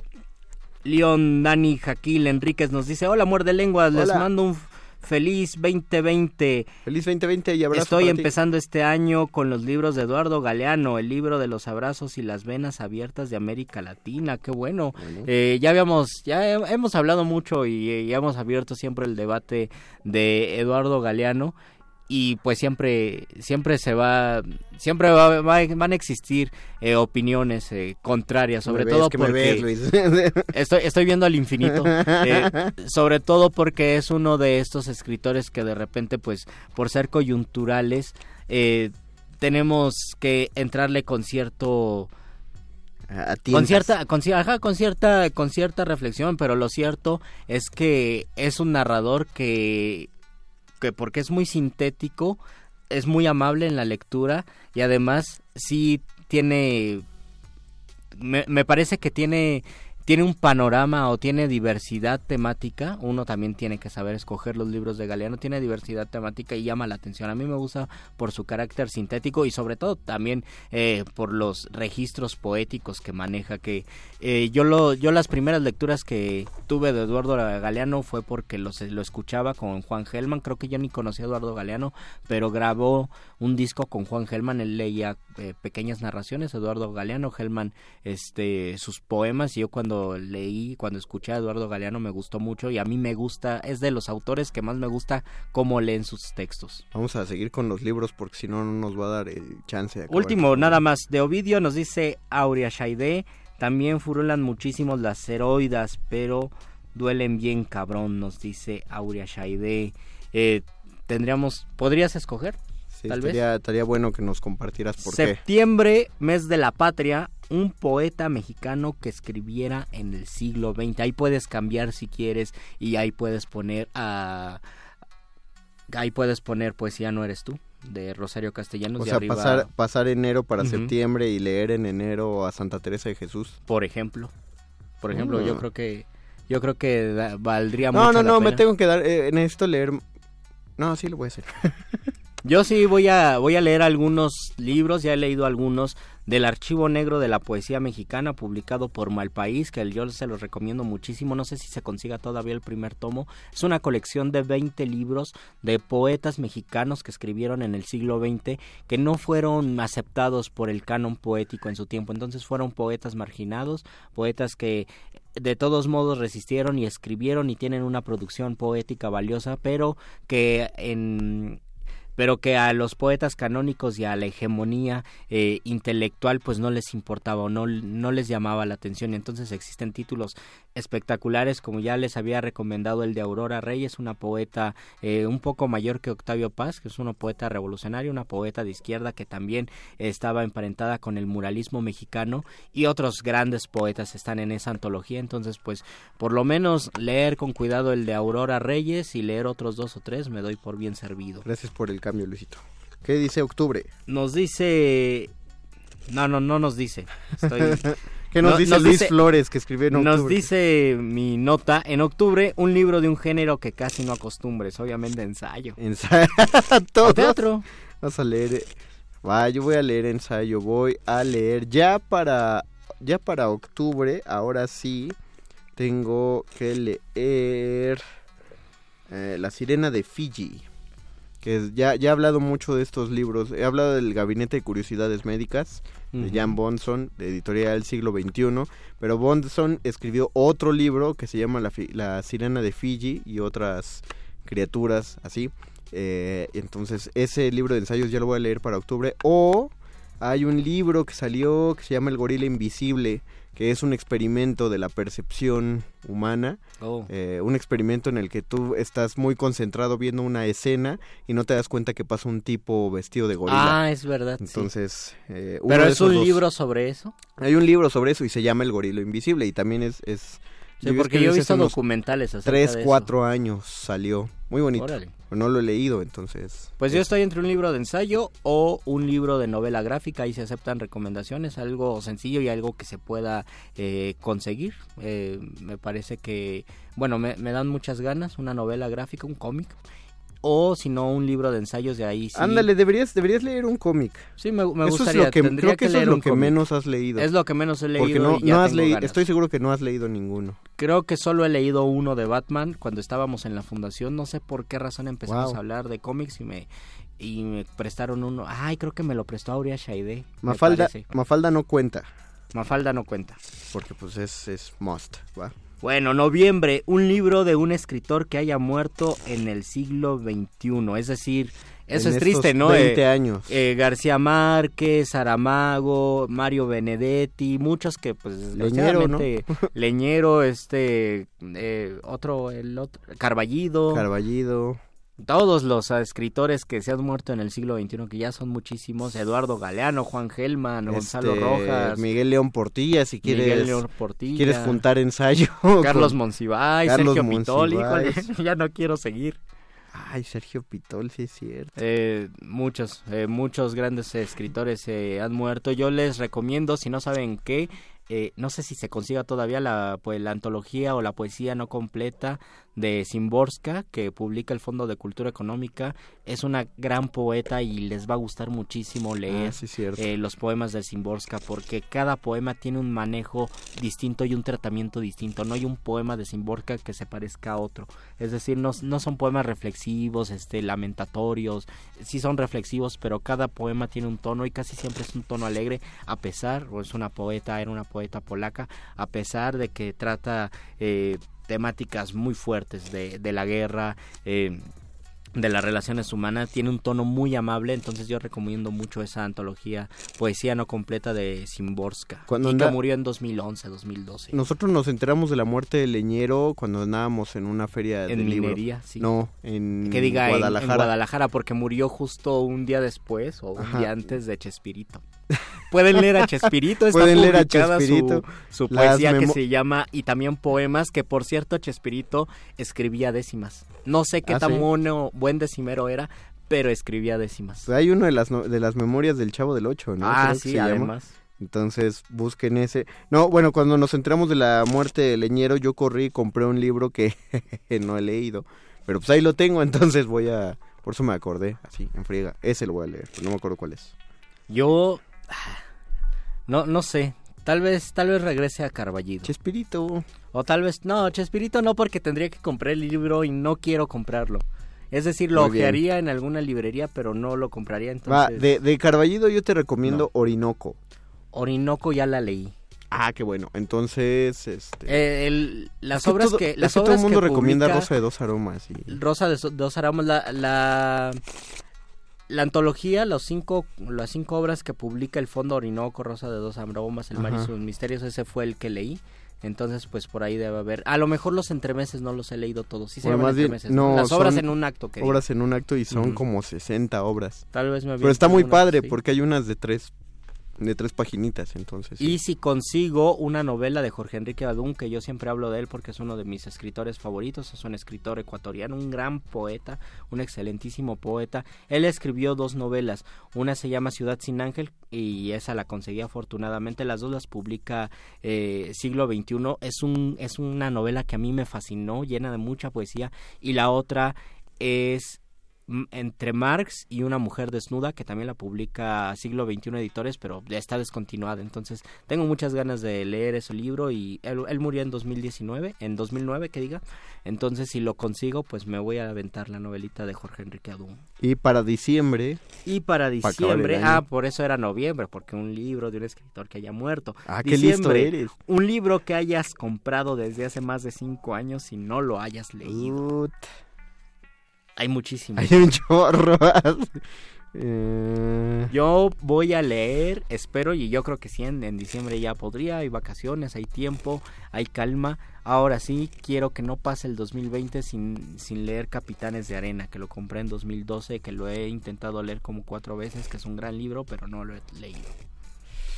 León Dani Jaquil Enríquez nos dice, hola muerde lenguas, les mando un feliz 2020. Feliz 2020 y abrazo Estoy para ti. empezando este año con los libros de Eduardo Galeano, el libro de los abrazos y las venas abiertas de América Latina. Qué bueno. Bueno. Eh, ya habíamos, ya he- hemos hablado mucho y, hemos abierto siempre el debate de Eduardo Galeano y pues siempre, siempre se va, siempre va- va- van a existir eh, opiniones eh, contrarias, sobre Me ves, todo que me porque ves, Luis. Estoy, estoy viendo al infinito. eh, sobre todo porque es uno de estos escritores que de repente, pues, por ser coyunturales, eh, tenemos que entrarle con cierto con cierta con, ajá, con cierta con cierta reflexión pero lo cierto es que es un narrador que que porque es muy sintético es muy amable en la lectura y además sí tiene me, me parece que tiene tiene un panorama o tiene diversidad temática, uno también tiene que saber escoger los libros de Galeano, tiene diversidad temática y llama la atención. A mí me gusta por su carácter sintético y sobre todo también eh, por los registros poéticos que maneja, que eh, yo lo yo las primeras lecturas que tuve de Eduardo Galeano fue porque lo, se- lo escuchaba con Juan Gelman, creo que yo ni conocía a Eduardo Galeano, pero grabó un disco con Juan Gelman, él leía eh, pequeñas narraciones, Eduardo Galeano, Gelman este sus poemas y yo cuando leí, cuando escuché a Eduardo Galeano me gustó mucho y a mí me gusta, es de los autores que más me gusta cómo leen sus textos. Vamos a seguir con los libros porque si no, no nos va a dar el chance de Último, con- nada más, de Ovidio nos dice Aurea Shaide, también furulan muchísimos las heroidas, pero duelen bien cabrón, nos dice Aurea Shaide. Eh, tendríamos, ¿podrías escoger? Sí, tal vez. estaría, estaría bueno que nos compartieras por qué. Septiembre, mes de la patria, un poeta mexicano que escribiera en el siglo XX. Ahí puedes cambiar si quieres y ahí puedes poner a... Ahí puedes poner Poesía no eres tú, de Rosario Castellanos. O sea, arriba, pasar, pasar enero para septiembre y leer en enero a Santa Teresa de Jesús. Por ejemplo. Por ejemplo, Ah. yo creo que... Yo creo que da- valdría No, mucho no, la no, me tengo que dar, eh, necesito leer... No, sí lo voy a hacer. Yo sí voy a, voy a leer algunos libros, ya he leído algunos del Archivo Negro de la Poesía Mexicana, publicado por Malpaís, que yo se los recomiendo muchísimo. No sé si se consiga todavía el primer tomo. Es una colección de 20 libros de poetas mexicanos que escribieron en el siglo XX, que no fueron aceptados por el canon poético en su tiempo. Entonces fueron poetas marginados, poetas que de todos modos resistieron y escribieron y tienen una producción poética valiosa, pero que en pero que a los poetas canónicos y a la hegemonía eh, intelectual pues no les importaba o no, no les llamaba la atención. Entonces existen títulos espectaculares, como ya les había recomendado el de Aurora Reyes, una poeta eh, un poco mayor que Octavio Paz, que es una poeta revolucionaria, una poeta de izquierda que también estaba emparentada con el muralismo mexicano y otros grandes poetas están en esa antología. Entonces, pues, por lo menos leer con cuidado el de Aurora Reyes y leer otros dos o tres me doy por bien servido. Gracias por el cambio, Luisito. ¿Qué dice octubre? Nos dice... No, no, no nos dice. Estoy... ¿Qué nos No- dice nos Luis dice- Flores que escribió en octubre? Nos dice mi nota, en octubre, un libro de un género que casi no acostumbres, obviamente ensayo. Ensayo. Todos. teatro. Vamos a leer. eh, Va, yo voy a leer ensayo. Voy a leer ya para ya para octubre. Ahora sí tengo que leer eh, La sirena de Fiji. Que ya, ya he hablado mucho de estos libros. He hablado del Gabinete de Curiosidades Médicas de. Jan Bonson, de editorial Siglo XXI. Pero Bonson escribió otro libro que se llama La, La Sirena de Fiji y otras criaturas así. Eh, entonces, ese libro de ensayos ya lo voy a leer para octubre. O hay un libro que salió que se llama El Gorila Invisible, que es un experimento de la percepción humana. Oh. Eh, un experimento en el que tú estás muy concentrado viendo una escena y no te das cuenta que pasa un tipo vestido de gorila. Ah, es verdad. sí. Entonces, eh, uno Pero de es un dos- libro sobre eso. Hay un libro sobre eso y se llama El Gorila Invisible y también es... es Sí, yo porque yo he visto documentales Tres, cuatro años salió. Muy bonito. Órale. No lo he leído, entonces... Pues yo es- estoy entre un libro de ensayo o un libro de novela gráfica y se aceptan recomendaciones, algo sencillo y algo que se pueda eh, conseguir. Eh, me parece que, bueno, me dan muchas ganas, una novela gráfica, un cómic, o si no, un libro de ensayos de ahí. Sí, Ándale, deberías, deberías leer un cómic. Sí, me, me Eso es lo que, tendría creo que, eso es lo que menos has leído. Es lo que menos he leído Porque no, y ya no has leído, estoy seguro que no has leído ninguno. Creo que solo he leído uno de Batman cuando estábamos en la fundación. No sé por qué razón empezamos Wow. a hablar de cómics y me y me prestaron uno. Ay, creo que me lo prestó Aurea Shaide. Mafalda. Mafalda no cuenta, Mafalda no cuenta. porque pues es, es must, ¿va? Bueno, noviembre, un libro de un escritor que haya muerto en el siglo XXI. Es decir, eso En es triste, ¿no? 20 Eh, años. eh, García Márquez, Saramago, Mario Benedetti, muchos que pues Leñero, ¿no? Leñero, este, eh, otro, el otro, Carballido, Carballido. Todos los ah, escritores que se han muerto en el siglo XXI, que ya son muchísimos, Eduardo Galeano, Juan Gelman, Gonzalo este, Rojas, Miguel León Portilla, si quieres, Miguel León Portilla, quieres juntar ensayo. Carlos Monsiváis, Carlos Sergio Pitol, híjole, Monsiváis. ya no quiero seguir. Ay, Sergio Pitol, sí es cierto. Eh, muchos, eh, muchos grandes escritores eh, han muerto. Yo les recomiendo, si no saben qué, eh, no sé si se consiga todavía la, pues, la antología o la poesía no completa de Simborska, que publica el Fondo de Cultura Económica. Es una gran poeta y les va a gustar muchísimo leer Ah, sí cierto. eh, los poemas de Simborska, porque cada poema tiene un manejo distinto y un tratamiento distinto. No hay un poema de Simborska que se parezca a otro. Es decir, no, no son poemas reflexivos, este, lamentatorios. Sí son reflexivos, pero cada poema tiene un tono y casi siempre es un tono alegre, a pesar, o es una poeta, era una poeta polaca, a pesar de que trata eh, temáticas muy fuertes de, de la guerra. Eh, de las relaciones humanas tiene un tono muy amable entonces yo recomiendo mucho esa antología poesía no completa de Simborska Cuando anda- que murió en 2011 2012 Nosotros nos enteramos de la muerte de Leñero cuando andábamos en una feria en del libro. minería sí No, en que diga en- Guadalajara. En, Guadalajara porque murió justo un día después o un Ajá. día antes de Chespirito pueden leer a Chespirito está Pueden leer a su- Chespirito. su, poesía que se llama y también poemas que por cierto Chespirito escribía décimas no sé qué Ah, tan ¿sí? bueno buen decimero era pero escribía décimas Hay uno de las, de las memorias del Chavo del Ocho, ¿no? ah Creo sí llama. además Entonces busquen ese. No, bueno, cuando nos enteramos de la muerte de Leñero, yo corrí y compré un libro que no he leído. Pero pues ahí lo tengo, entonces voy a... Por eso me acordé, así, en friega. Ese lo voy a leer, no me acuerdo cuál es. Yo no no sé, tal vez tal vez regrese a Carballido. Chespirito. O tal vez no, Chespirito no porque tendría que comprar el libro y no quiero comprarlo. Es decir, lo ojearía en alguna librería, pero no lo compraría entonces. Va, de, de Carballido yo te recomiendo Orinoco. Orinoco ya la leí. Ah, qué bueno. Entonces, este... Eh, el- las es que obras todo- que es las todo el mundo que recomienda publica Rosa de dos aromas. Y... Rosa de dos Aromas la, la la antología, los cinco, las cinco obras que publica el Fondo Orinoco, Rosa de dos Ambromas, El Mar y sus Misterios, ese fue el que leí. Entonces, pues por ahí debe haber. A lo mejor los entremeses no los he leído todos. Sí se Bueno, más bien, no, Las obras en un acto que Obras en un acto y son como 60 obras. Tal vez me Pero está muy padre sí. porque hay unas de tres de tres paginitas, entonces. sí. Y si consigo una novela de Jorge Enrique Badún, que yo siempre hablo de él porque es uno de mis escritores favoritos, es un escritor ecuatoriano, un gran poeta, un excelentísimo poeta. Él escribió dos novelas, una se llama Ciudad sin Ángel y esa la conseguí afortunadamente, las dos las publica eh, Siglo XXI, es, un, es una novela que a mí me fascinó, llena de mucha poesía, y la otra es entre Marx y una mujer desnuda que también la publica Siglo XXI Editores pero ya está descontinuada. Entonces tengo muchas ganas de leer ese libro y él, él murió en 2019 en 2009 que diga. Entonces si lo consigo pues me voy a aventar la novelita de Jorge Enrique Adún. Y para diciembre, y para diciembre. ah por eso era noviembre porque un libro de un escritor que haya muerto. Ah, qué listo Diciembre, eres. un libro que hayas comprado desde hace más de cinco años y no lo hayas leído. Ut, hay muchísimos hay un chorro. Eh, Yo voy a leer, espero, y yo creo que sí, en, en diciembre ya podría, hay vacaciones, hay tiempo, hay calma. Ahora sí, quiero que no pase el 2020 sin, sin leer Capitanes de Arena, que lo compré en 2012, que lo he intentado leer como cuatro veces, que es un gran libro, pero no lo he leído.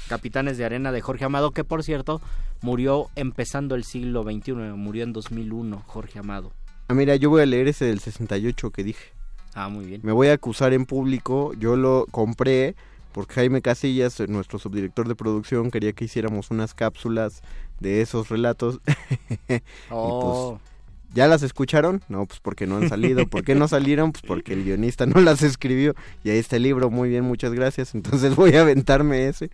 Capitanes de Arena de Jorge Amado, que por cierto murió empezando el siglo XXI, murió en 2001, Jorge Amado. Ah, mira, yo voy a leer ese del 68 que dije. Ah, muy bien. Me voy a acusar en público. Yo lo compré porque Jaime Casillas, nuestro subdirector de producción, quería que hiciéramos unas cápsulas de esos relatos. Oh, ¿Ya las escucharon? No, pues porque no han salido. ¿Por qué no salieron? Pues porque el guionista no las escribió. Y ahí está el libro. Muy bien, muchas gracias. Entonces voy a aventarme ese.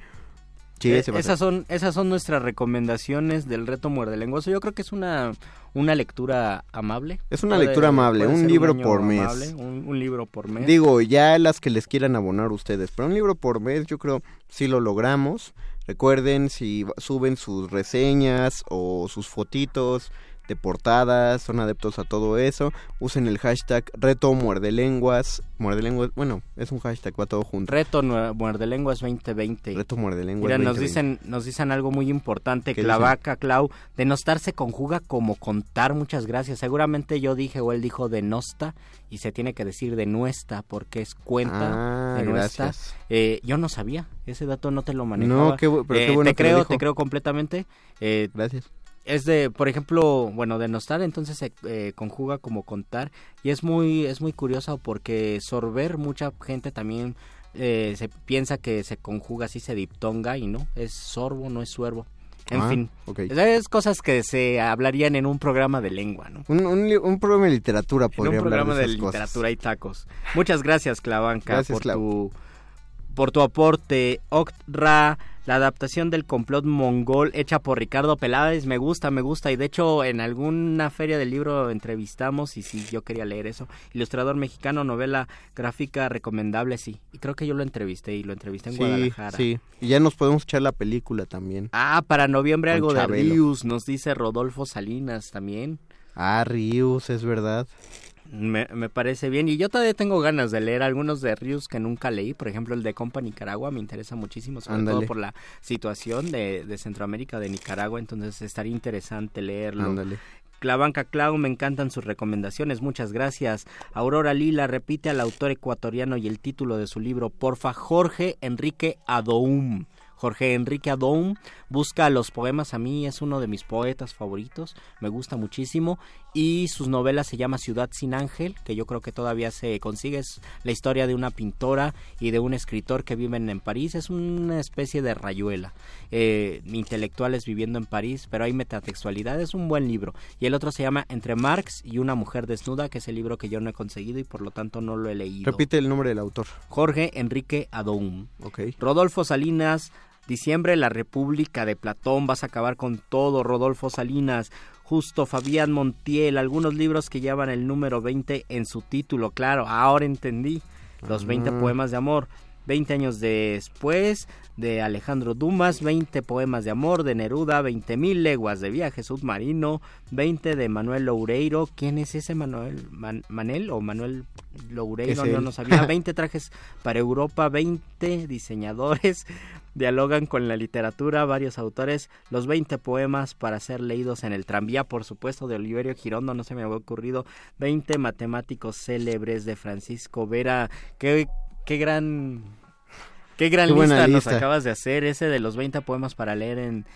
Sí, Eh, ese va a esas ser. son esas son nuestras recomendaciones del reto muerde lenguazo. Yo creo que es una una lectura amable. Es una Puede- lectura amable, un libro por mes. amable, un, un libro por mes. Digo, ya las que les quieran abonar ustedes. Pero un libro por mes, yo creo, sí lo logramos. Recuerden, si suben sus reseñas o sus fotitos de portadas, son adeptos a todo eso, usen el hashtag reto muerde lenguas. Muerde lenguas, bueno, es un hashtag, va todo junto. Reto nue- muerde lenguas 2020. Reto muerde lenguas. Mira, nos 2020. dicen, nos dicen algo muy importante, ¿Qué Clavaca, Clau, denostar se conjuga como contar, muchas gracias. Seguramente yo dije o él dijo denosta y se tiene que decir denuesta porque es cuenta, Ah, denuesta. gracias. Eh, yo no sabía, ese dato no te lo manejaba. No, qué, pero qué Eh, bueno te creo, te creo completamente. Eh, Gracias. Es de, por ejemplo, bueno, denostar, entonces se eh, conjuga como contar y es muy, es muy curioso porque sorber mucha gente también eh, se piensa que se conjuga así, se diptonga y no, es sorbo, no es suervo. En Ah, fin, es cosas que se hablarían en un programa de lengua, ¿no? Un, un, un programa de literatura En podría un hablar programa de, de, esas cosas. literatura y tacos. Muchas gracias, Clavanca, Gracias, por Clau. tu por tu aporte. Octra, la adaptación del complot mongol hecha por Ricardo Peláez, me gusta, me gusta. Y de hecho, en alguna feria del libro entrevistamos y sí, yo quería leer eso. Ilustrador mexicano, novela gráfica recomendable, sí. Y creo que yo lo entrevisté y lo entrevisté en Sí, Guadalajara. sí. Y ya nos podemos echar la película también. Ah, para noviembre algo Chabelo. de Rius, nos dice Rodolfo Salinas también. Ah, Rius, es verdad. Me, me parece bien. Y yo todavía tengo ganas de leer algunos de Rius que nunca leí. Por ejemplo, el de Compa Nicaragua me interesa muchísimo, sobre todo por la situación de, de Centroamérica, de Nicaragua. Entonces estaría interesante leerlo. Ándale. Clavanca Clau, me encantan sus recomendaciones, muchas gracias. Aurora Lila repite al autor ecuatoriano y el título de su libro, porfa, Jorge Enrique Adoum. Jorge Enrique Adoum busca los poemas, a mí es uno de mis poetas favoritos, me gusta muchísimo y sus novelas se llama Ciudad sin Ángel, que yo creo que todavía se consigue, es la historia de una pintora y de un escritor que viven en París, es una especie de rayuela, eh, intelectuales viviendo en París, pero hay metatextualidad, es un buen libro. Y el otro se llama Entre Marx y una mujer desnuda, que es el libro que yo no he conseguido y por lo tanto no lo he leído. Repite el nombre del autor. Jorge Enrique Adoum. Ok. Rodolfo Salinas, diciembre, La República de Platón, vas a acabar con todo, Rodolfo Salinas. Justo Fabián Montiel, algunos libros que llevan el número 20 en su título, claro, ahora entendí. Los 20 Ah. poemas de amor. 20 años después de Alejandro Dumas, 20 poemas de amor de Neruda, 20 mil leguas de viaje submarino, 20 de Manuel Loureiro. ¿Quién es ese Manuel? ¿Manel o Manuel Loureiro? No, no sabía. 20 trajes para Europa, 20 diseñadores dialogan con la literatura, varios autores, los 20 poemas para ser leídos en el tranvía, por supuesto, de Oliverio Girondo, no se me había ocurrido, 20 matemáticos célebres de Francisco Vera, qué, qué gran Qué gran lista, nos acabas de hacer. Ese de los 20 poemas para leer en,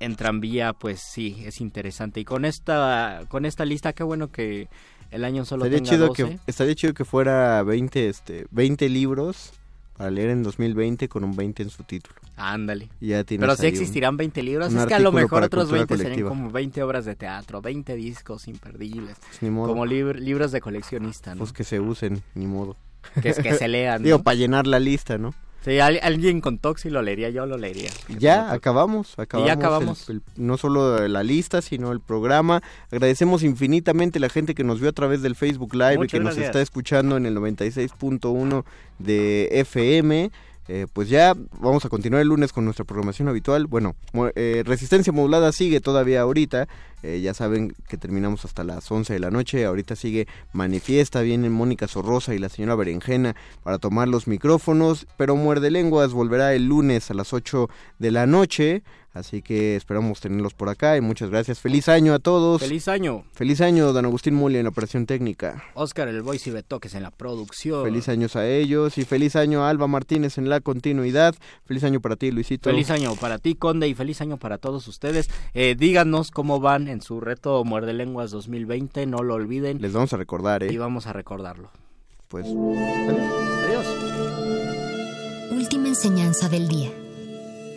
en tranvía, pues sí, es interesante. Y con esta, con esta lista, qué bueno que el año solo estaría tenga chido Que, estaría chido que fuera 20, este, 20 libros para leer en 2020 con un 20 en su título. Ándale. Pero si existirán 20 libros, es que a lo mejor otros 20 serían como 20 obras de teatro, 20 discos imperdibles. Pues como libros de coleccionista, ¿no? Pues que se usen, ni modo. Que, que se lean. Digo, para llenar la lista, ¿no? Sí, alguien con Toxi lo leería, yo lo leería. Ya, acabamos, acabamos. ya acabamos. no solo la lista, sino el programa. Agradecemos infinitamente a la gente que nos vio a través del Facebook Live y que nos está escuchando en el 96.1 de FM. Eh, pues ya vamos a continuar el lunes con nuestra programación habitual. Bueno, eh, Resistencia Modulada sigue todavía ahorita. Eh, ya saben que terminamos hasta las 11 de la noche. Ahorita sigue Manifiesta. Vienen Mónica Sorrosa y la señora Berenjena para tomar los micrófonos. Pero Muerde Lenguas volverá el lunes a las 8 de la noche. Así que esperamos tenerlos por acá y muchas gracias. Feliz año a todos. Feliz año. Feliz año, Dan Agustín Muli en la operación técnica. Oscar el Voice y Betoques en la producción. Feliz años a ellos y feliz año a Alba Martínez en la continuidad. Feliz año para ti, Luisito. Feliz año para ti, Conde, y feliz año para todos ustedes. Eh, díganos cómo van en su reto Muerde Lenguas 2020, no lo olviden. Les vamos a recordar, ¿eh? Y vamos a recordarlo. Pues, adiós. Última enseñanza del día.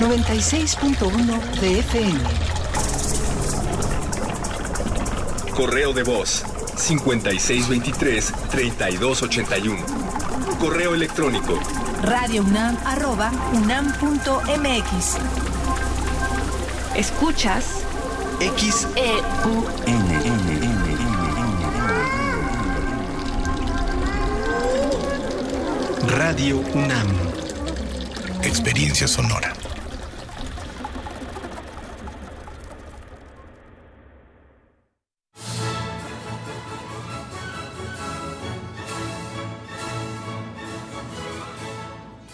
96.1 de FM. Correo de voz 5623-3281. Correo electrónico radiounam.unam.mx. Escuchas X E U N N N Radio UNAM. Experiencia sonora.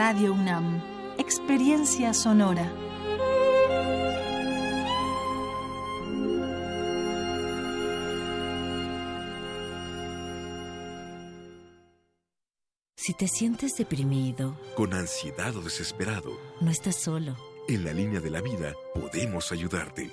Radio UNAM. Experiencia sonora. Si te sientes deprimido, con ansiedad o desesperado, no estás solo. En la línea de la vida podemos ayudarte.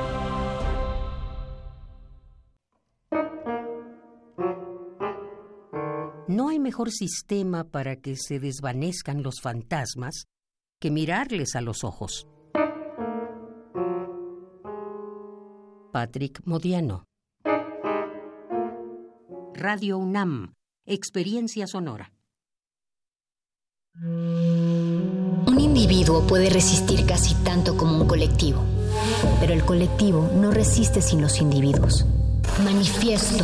No hay mejor sistema para que se desvanezcan los fantasmas que mirarles a los ojos. Patrick Modiano. Radio UNAM. Experiencia sonora. Un individuo puede resistir casi tanto como un colectivo, pero el colectivo no resiste sin los individuos. Manifiesto.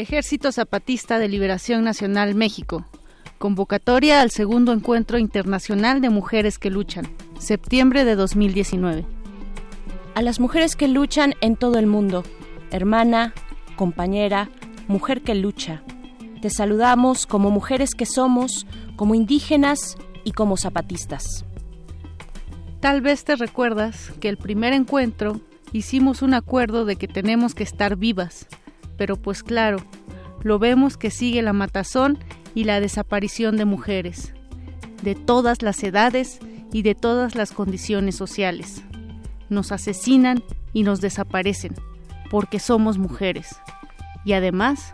Ejército Zapatista de Liberación Nacional México. Convocatoria al segundo encuentro internacional de mujeres que luchan. Septiembre de 2019. A las mujeres que luchan en todo el mundo. Hermana, compañera, mujer que lucha. Te saludamos como mujeres que somos, como indígenas y como zapatistas. Tal vez te recuerdas que el primer encuentro hicimos un acuerdo de que tenemos que estar vivas pero pues claro, lo vemos que sigue la matazón y la desaparición de mujeres, de todas las edades y de todas las condiciones sociales. Nos asesinan y nos desaparecen, porque somos mujeres. Y además,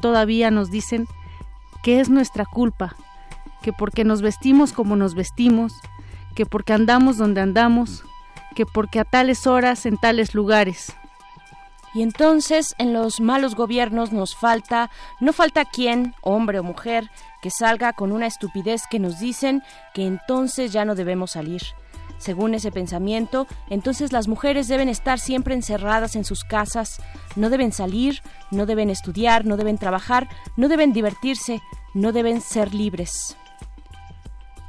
todavía nos dicen que es nuestra culpa, que porque nos vestimos como nos vestimos, que porque andamos donde andamos, que porque a tales horas en tales lugares, y entonces en los malos gobiernos nos falta, no falta quien, hombre o mujer, que salga con una estupidez que nos dicen que entonces ya no debemos salir. Según ese pensamiento, entonces las mujeres deben estar siempre encerradas en sus casas, no deben salir, no deben estudiar, no deben trabajar, no deben divertirse, no deben ser libres.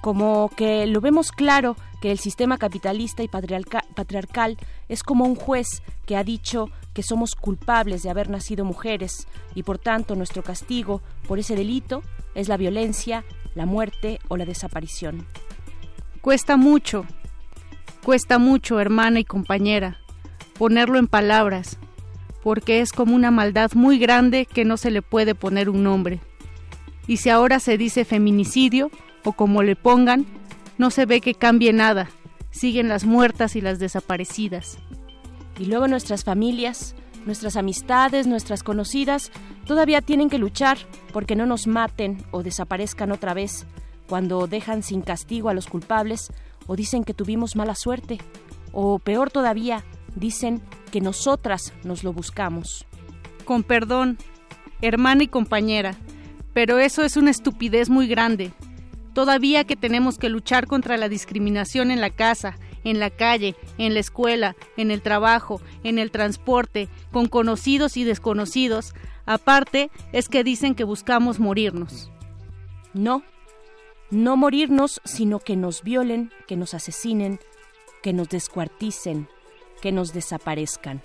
Como que lo vemos claro que el sistema capitalista y patriarcal es como un juez que ha dicho que somos culpables de haber nacido mujeres y por tanto nuestro castigo por ese delito es la violencia, la muerte o la desaparición. Cuesta mucho, cuesta mucho, hermana y compañera, ponerlo en palabras, porque es como una maldad muy grande que no se le puede poner un nombre. Y si ahora se dice feminicidio, o como le pongan, no se ve que cambie nada, siguen las muertas y las desaparecidas. Y luego nuestras familias, nuestras amistades, nuestras conocidas, todavía tienen que luchar porque no nos maten o desaparezcan otra vez, cuando dejan sin castigo a los culpables o dicen que tuvimos mala suerte, o peor todavía, dicen que nosotras nos lo buscamos. Con perdón, hermana y compañera, pero eso es una estupidez muy grande. Todavía que tenemos que luchar contra la discriminación en la casa, en la calle, en la escuela, en el trabajo, en el transporte, con conocidos y desconocidos, aparte es que dicen que buscamos morirnos. No, no morirnos, sino que nos violen, que nos asesinen, que nos descuarticen, que nos desaparezcan.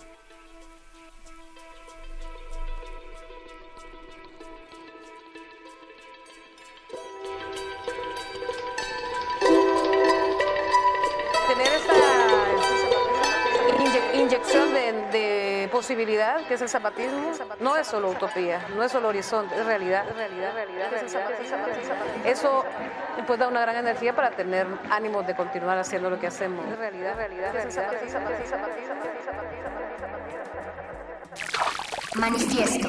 Que es el zapatismo, no es solo utopía, no es solo horizonte, es realidad, realidad, realidad. Eso pues da una gran energía para tener ánimos de continuar haciendo lo que hacemos. Realidad, realidad, realidad. Manifiesto.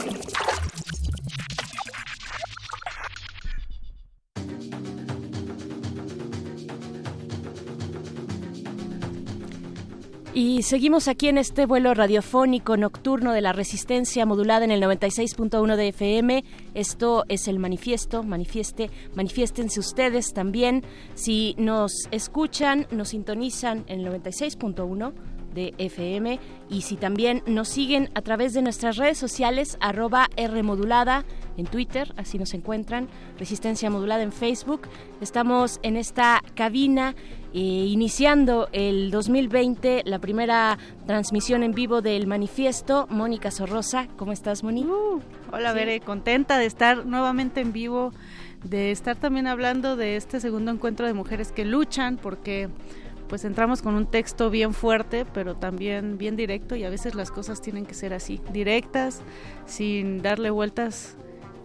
Y seguimos aquí en este vuelo radiofónico nocturno de la resistencia modulada en el 96.1 de FM. Esto es el manifiesto, manifieste, manifiéstense ustedes también. Si nos escuchan, nos sintonizan en el 96.1 de FM y si también nos siguen a través de nuestras redes sociales arroba Rmodulada en Twitter, así nos encuentran, Resistencia Modulada en Facebook. Estamos en esta cabina eh, iniciando el 2020, la primera transmisión en vivo del manifiesto. Mónica Sorrosa, ¿cómo estás, Moni? Uh, Hola, Sí. Bere, contenta de estar nuevamente en vivo, de estar también hablando de este segundo encuentro de mujeres que luchan, porque pues entramos con un texto bien fuerte, pero también bien directo y a veces las cosas tienen que ser así, directas, sin darle vueltas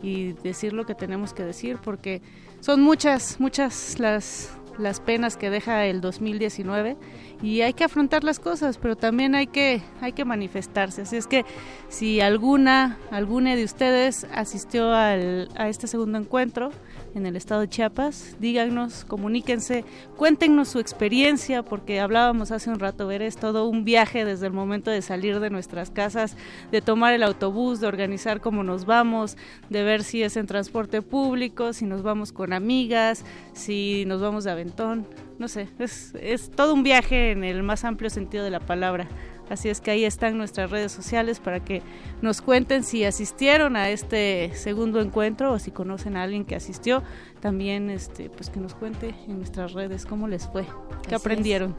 y decir lo que tenemos que decir, porque son muchas, muchas las las penas que deja el 2019 y hay que afrontar las cosas, pero también hay que hay que manifestarse. Así es que si alguna alguna de ustedes asistió al, a este segundo encuentro en el estado de Chiapas, díganos, comuníquense, cuéntenos su experiencia, porque hablábamos hace un rato, ver es todo un viaje desde el momento de salir de nuestras casas, de tomar el autobús, de organizar cómo nos vamos, de ver si es en transporte público, si nos vamos con amigas, si nos vamos de aventón, no sé, es, es todo un viaje en el más amplio sentido de la palabra. Así es que ahí están nuestras redes sociales para que nos cuenten si asistieron a este segundo encuentro o si conocen a alguien que asistió. También este, pues que nos cuente en nuestras redes cómo les fue, qué Así aprendieron.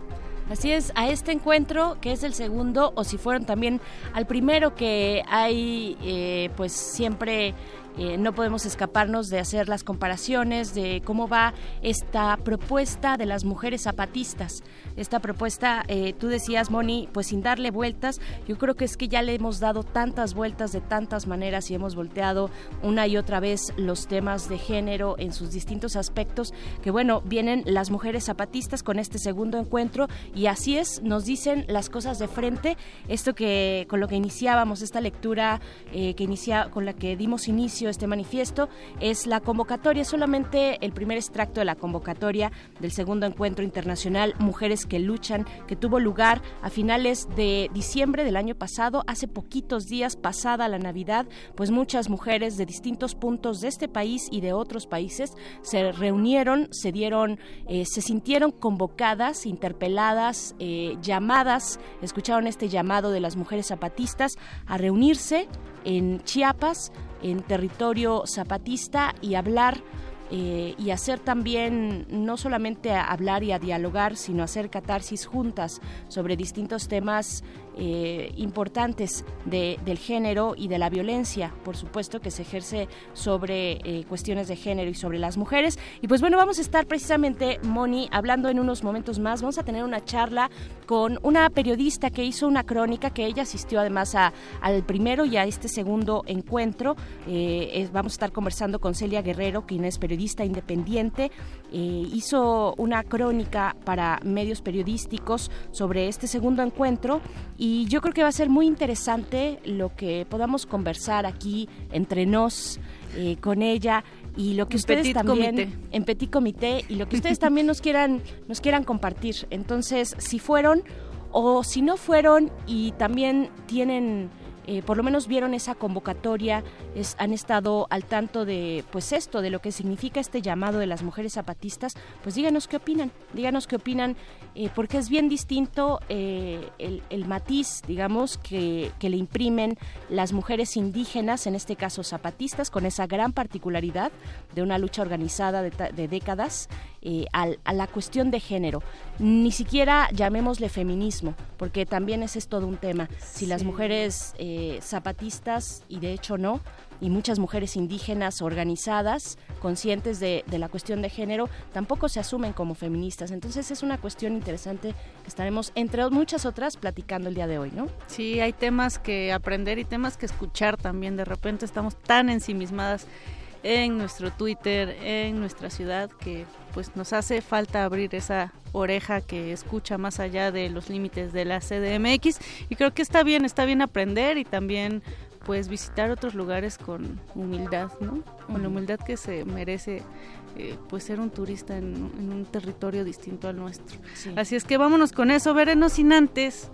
Así es, a este encuentro, que es el segundo, o si fueron también al primero que hay, eh, pues siempre eh, no podemos escaparnos de hacer las comparaciones de cómo va esta propuesta de las mujeres zapatistas. Esta propuesta, eh, tú decías, Moni, pues sin darle vueltas, yo creo que es que ya le hemos dado tantas vueltas de tantas maneras y hemos volteado una y otra vez los temas de género en sus distintos aspectos, que bueno, vienen las mujeres zapatistas con este segundo encuentro y así es, nos dicen las cosas de frente, esto que con lo que iniciábamos esta lectura eh, que inicia con la que dimos inicio este manifiesto es la convocatoria, solamente el primer extracto de la convocatoria del segundo encuentro internacional Mujeres que luchan que tuvo lugar a finales de diciembre del año pasado, hace poquitos días pasada la Navidad, pues muchas mujeres de distintos puntos de este país y de otros países se reunieron, se dieron, eh, se sintieron convocadas, interpeladas, eh, llamadas, escucharon este llamado de las mujeres zapatistas a reunirse en Chiapas, en territorio zapatista y hablar eh, y hacer también no solamente a hablar y a dialogar, sino hacer catarsis juntas sobre distintos temas eh, importantes de- del género y de la violencia, por supuesto, que se ejerce sobre eh, cuestiones de género y sobre las mujeres. Y pues bueno, vamos a estar precisamente, Moni, hablando en unos momentos más. Vamos a tener una charla con una periodista que hizo una crónica, que ella asistió además a- al primero y a este segundo encuentro. Eh, vamos a estar conversando con Celia Guerrero, quien es periodista independiente. Eh, hizo una crónica para medios periodísticos sobre este segundo encuentro y yo creo que va a ser muy interesante lo que podamos conversar aquí entre nos eh, con ella y lo que En ustedes petit también comité. en petit comité y lo que ustedes también nos quieran nos quieran compartir entonces si fueron o si no fueron y también tienen eh, por lo menos vieron esa convocatoria, han estado al tanto de pues esto, de lo que significa este llamado de las mujeres zapatistas, pues díganos qué opinan, díganos qué opinan, eh, porque es bien distinto eh, el, matiz, digamos, que, le imprimen las mujeres indígenas, en este caso zapatistas, con esa gran particularidad de una lucha organizada de décadas eh, al- a la cuestión de género. Ni siquiera llamémosle feminismo, porque también ese es todo un tema. Si las mujeres eh, zapatistas, y de hecho no, y muchas mujeres indígenas organizadas, conscientes de, de la cuestión de género, tampoco se asumen como feministas. Entonces es una cuestión interesante que estaremos, entre muchas otras, platicando el día de hoy, ¿no? Sí, hay temas que aprender y temas que escuchar también. De repente estamos tan ensimismadas en nuestro Twitter, en nuestra ciudad, que pues nos hace falta abrir esa oreja que escucha más allá de los límites de la CDMX y creo que está bien, está bien aprender y también pues visitar otros lugares con humildad, ¿no? Con la humildad que se merece eh, pues ser un turista en, en un territorio distinto al nuestro. Sí. Así es que vámonos con eso, verenos sin antes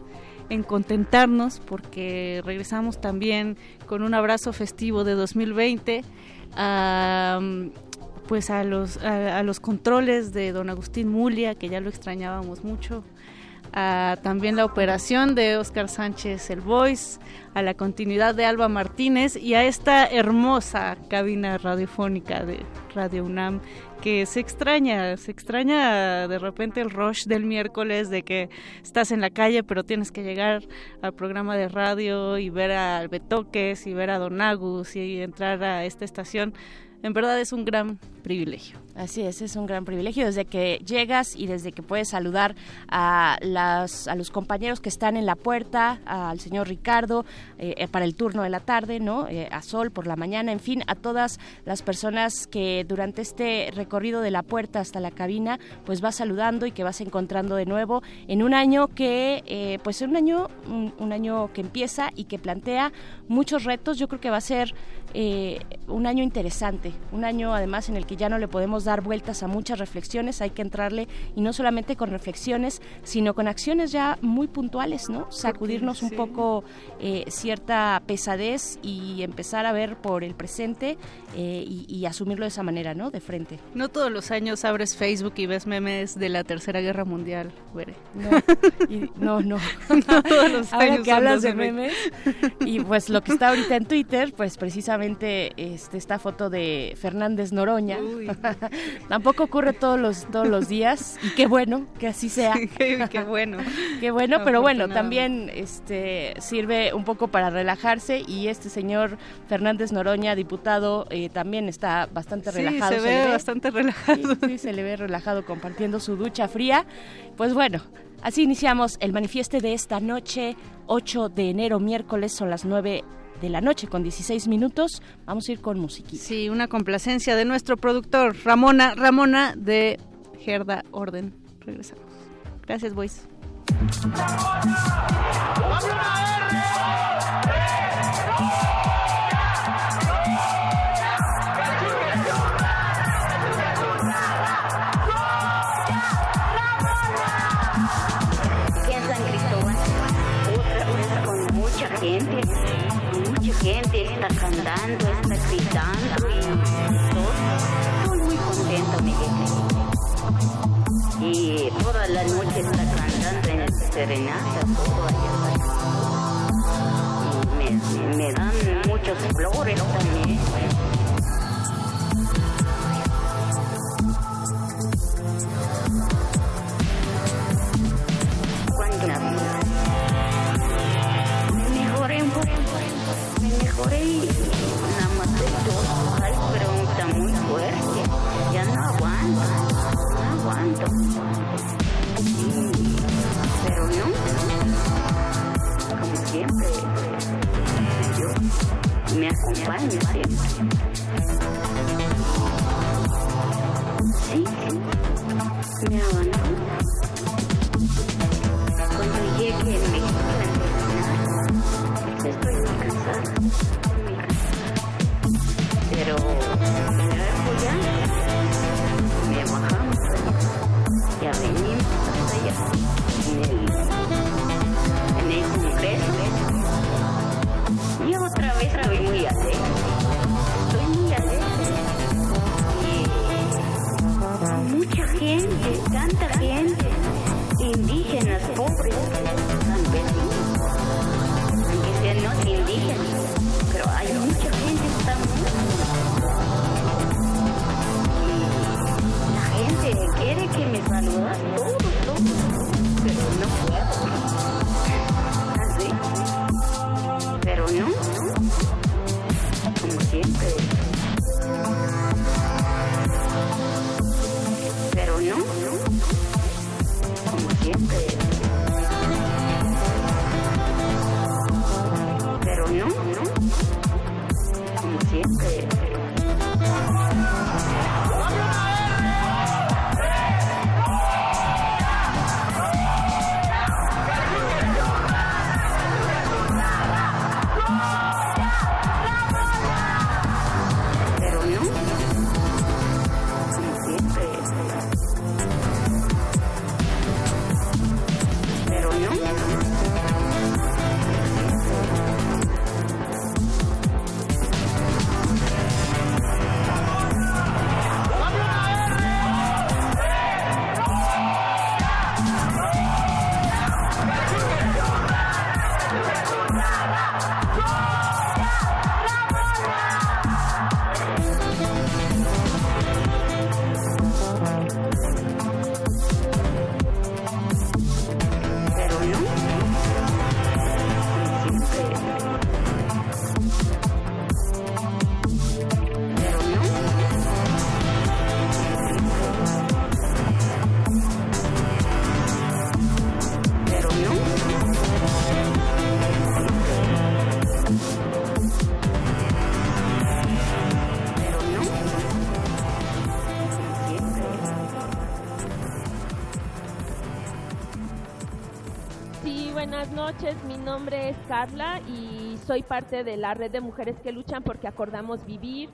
en contentarnos porque regresamos también con un abrazo festivo de 2020 a, pues a los a, los controles de don Agustín Mulia que ya lo extrañábamos mucho a también la operación de Oscar Sánchez el Voice, a la continuidad de Alba Martínez y a esta hermosa cabina radiofónica de Radio UNAM que se extraña, se extraña de repente el rush del miércoles de que estás en la calle pero tienes que llegar al programa de radio y ver a Betoques y ver a Don Agus y entrar a esta estación. En verdad es un gran privilegio. Así es, es un gran privilegio desde que llegas y desde que puedes saludar a, las, a los compañeros que están en la puerta, al señor Ricardo eh, eh, para el turno de la tarde, ¿no? Eh, a Sol por la mañana, en fin, a todas las personas que durante este recorrido de la puerta hasta la cabina, pues vas saludando y que vas encontrando de nuevo en un año que, eh, pues un año, un año que empieza y que plantea muchos retos. Yo creo que va a ser eh, un año interesante, un año además en el que ya no le podemos dar vueltas a muchas reflexiones, hay que entrarle y no solamente con reflexiones, sino con acciones ya muy puntuales, ¿no? Sacudirnos un sí. poco eh, cierta pesadez y empezar a ver por el presente eh, y, y asumirlo de esa manera, ¿no? De frente. No todos los años abres Facebook y ves memes de la Tercera Guerra Mundial, Bere. No, y- no, no. No todos los Ahora años que hablas de de memes. memes y pues lo que está ahorita en Twitter, pues precisamente este, esta foto de Fernández Noroña. Tampoco ocurre todos los todos los días y qué bueno que así sea. qué, bueno. Qué bueno, pero bueno, también este sirve un poco para relajarse y este señor Fernández Noroña, diputado, eh, también está bastante Sí, relajado. se ve bastante relajado. Sí, sí, se le ve relajado compartiendo su ducha fría. Pues bueno, así iniciamos el manifieste de esta noche, 8 de enero, miércoles, son las 9 de la noche con 16 minutos. Vamos a ir con musiquita. Sí, una complacencia de nuestro productor Ramona, Ramona de Gerda Orden. Regresamos. Gracias, boys. Y toda la noche está cantando en serenata, todo allá. Y me, me dan muchos flores también. Me. Sí, me abandono. Cuando en México a estoy muy cansada, muy cansada. Pero ya me bajamos ya venimos hasta allá, en el, Congreso. Y otra vez estoy muy alegre, indígenas, es Carla y soy parte de la red de mujeres que luchan porque acordamos vivir.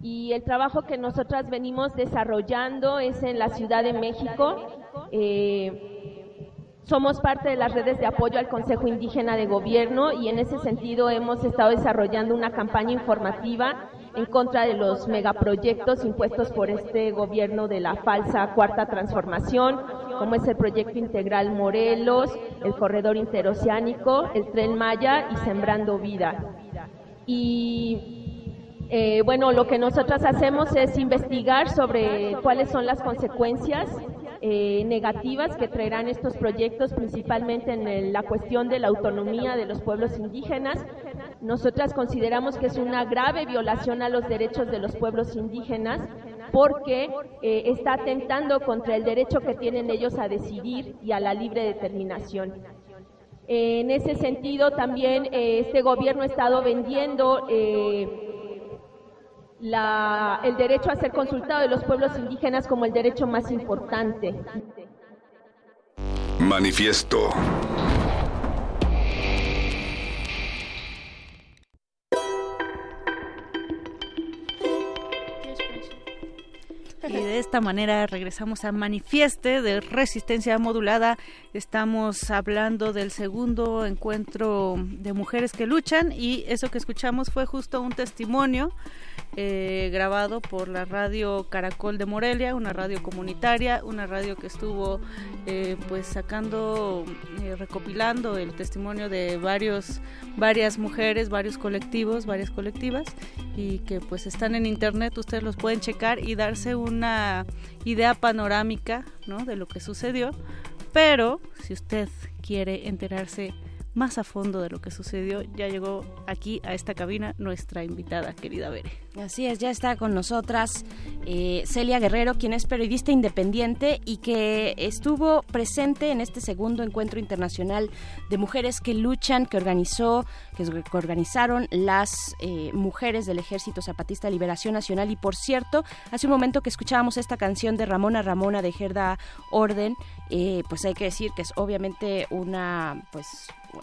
Y el trabajo que nosotras venimos desarrollando es en la Ciudad de México. Eh, somos parte de las redes de apoyo al Consejo Indígena de Gobierno y en ese sentido hemos estado desarrollando una campaña informativa en contra de los megaproyectos impuestos por este gobierno de la falsa cuarta transformación, como es el proyecto integral Morelos, el corredor interoceánico, el tren Maya y Sembrando Vida. Y eh, bueno, lo que nosotras hacemos es investigar sobre cuáles son las consecuencias eh, negativas que traerán estos proyectos, principalmente en la cuestión de la autonomía de los pueblos indígenas. Nosotras consideramos que es una grave violación a los derechos de los pueblos indígenas porque eh, está atentando contra el derecho que tienen ellos a decidir y a la libre determinación. Eh, en ese sentido, también eh, este gobierno ha estado vendiendo el derecho a ser consultado de los pueblos indígenas como el derecho más importante. Manifiesto. Y de esta manera regresamos a Manifieste de Resistencia Modulada. Estamos hablando del segundo encuentro de mujeres que luchan y eso que escuchamos fue justo un testimonio eh, grabado por la radio Caracol de Morelia, una radio comunitaria, una radio que estuvo eh, pues sacando, eh, recopilando el testimonio de varios, varias mujeres, varios colectivos, varias colectivas y que pues están en internet, ustedes los pueden checar y darse una idea panorámica ¿no? de lo que sucedió, pero si usted quiere enterarse más a fondo de lo que sucedió, ya llegó aquí a esta cabina nuestra invitada, querida Bere. Así es, ya está con nosotras eh, Celia Guerrero, quien es periodista independiente y que estuvo presente en este segundo encuentro internacional de mujeres que luchan, que organizó, que, organizaron las eh, mujeres del Ejército Zapatista Liberación Nacional. Y por cierto, hace un momento que escuchábamos esta canción de Ramona Ramona de Gerda Orden, eh, pues hay que decir que es obviamente una pues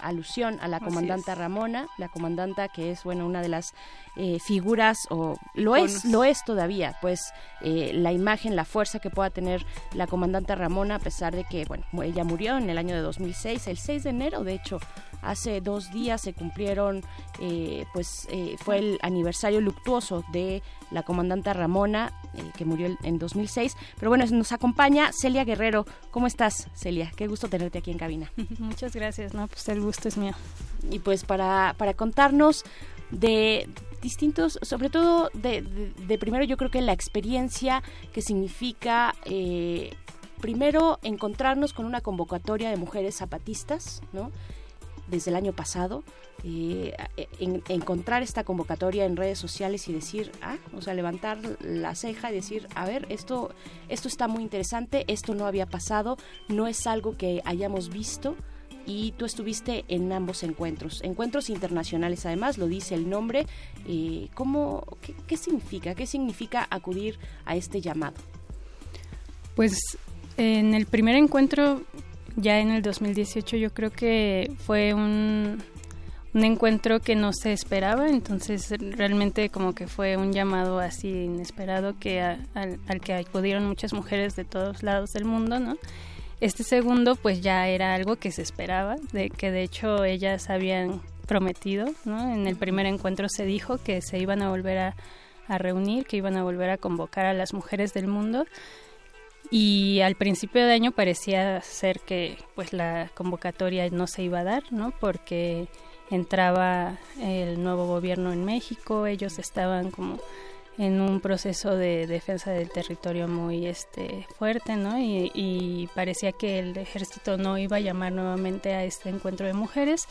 alusión a la comandante. Ramona, la comandanta que es bueno una de las eh, figuras o lo es, lo es todavía, pues eh, la imagen, la fuerza que pueda tener la comandante Ramona a pesar de que bueno ella murió en el año de 2006, el 6 de enero de hecho hace dos días se cumplieron eh, pues eh, fue el aniversario luctuoso de la comandante Ramona eh, que murió en 2006, pero bueno nos acompaña Celia Guerrero, ¿cómo estás Celia? Qué gusto tenerte aquí en cabina. Muchas gracias, no, pues el gusto es mío. y pues para, para contarnos de distintos, sobre todo de, de- de primero yo creo que la experiencia que significa eh, primero encontrarnos con una convocatoria de mujeres zapatistas, ¿no? Desde el año pasado, eh, en- encontrar esta convocatoria en redes sociales y decir, ah, o sea, levantar la ceja y decir, a ver, esto, esto está muy interesante, esto no había pasado, no es algo que hayamos visto, y tú estuviste en ambos encuentros, encuentros internacionales además, lo dice el nombre. Eh, ¿cómo, qué significa? ¿Qué significa acudir a este llamado? Pues en el primer encuentro, ya en el 2018, yo creo que fue un, encuentro que no se esperaba, entonces realmente como que fue un llamado así inesperado que a- al, al que acudieron muchas mujeres de todos lados del mundo, ¿no? Este segundo pues ya era algo que se esperaba, de que de hecho ellas habían prometido, ¿no? En el primer encuentro se dijo que se iban a volver a reunir, que iban a volver a convocar a las mujeres del mundo y al principio de año parecía ser que pues la convocatoria no se iba a dar, ¿no? Porque entraba el nuevo gobierno en México, ellos estaban como en un proceso de defensa del territorio muy este fuerte, ¿no? Y, parecía que el ejército no iba a llamar nuevamente a este encuentro de mujeres,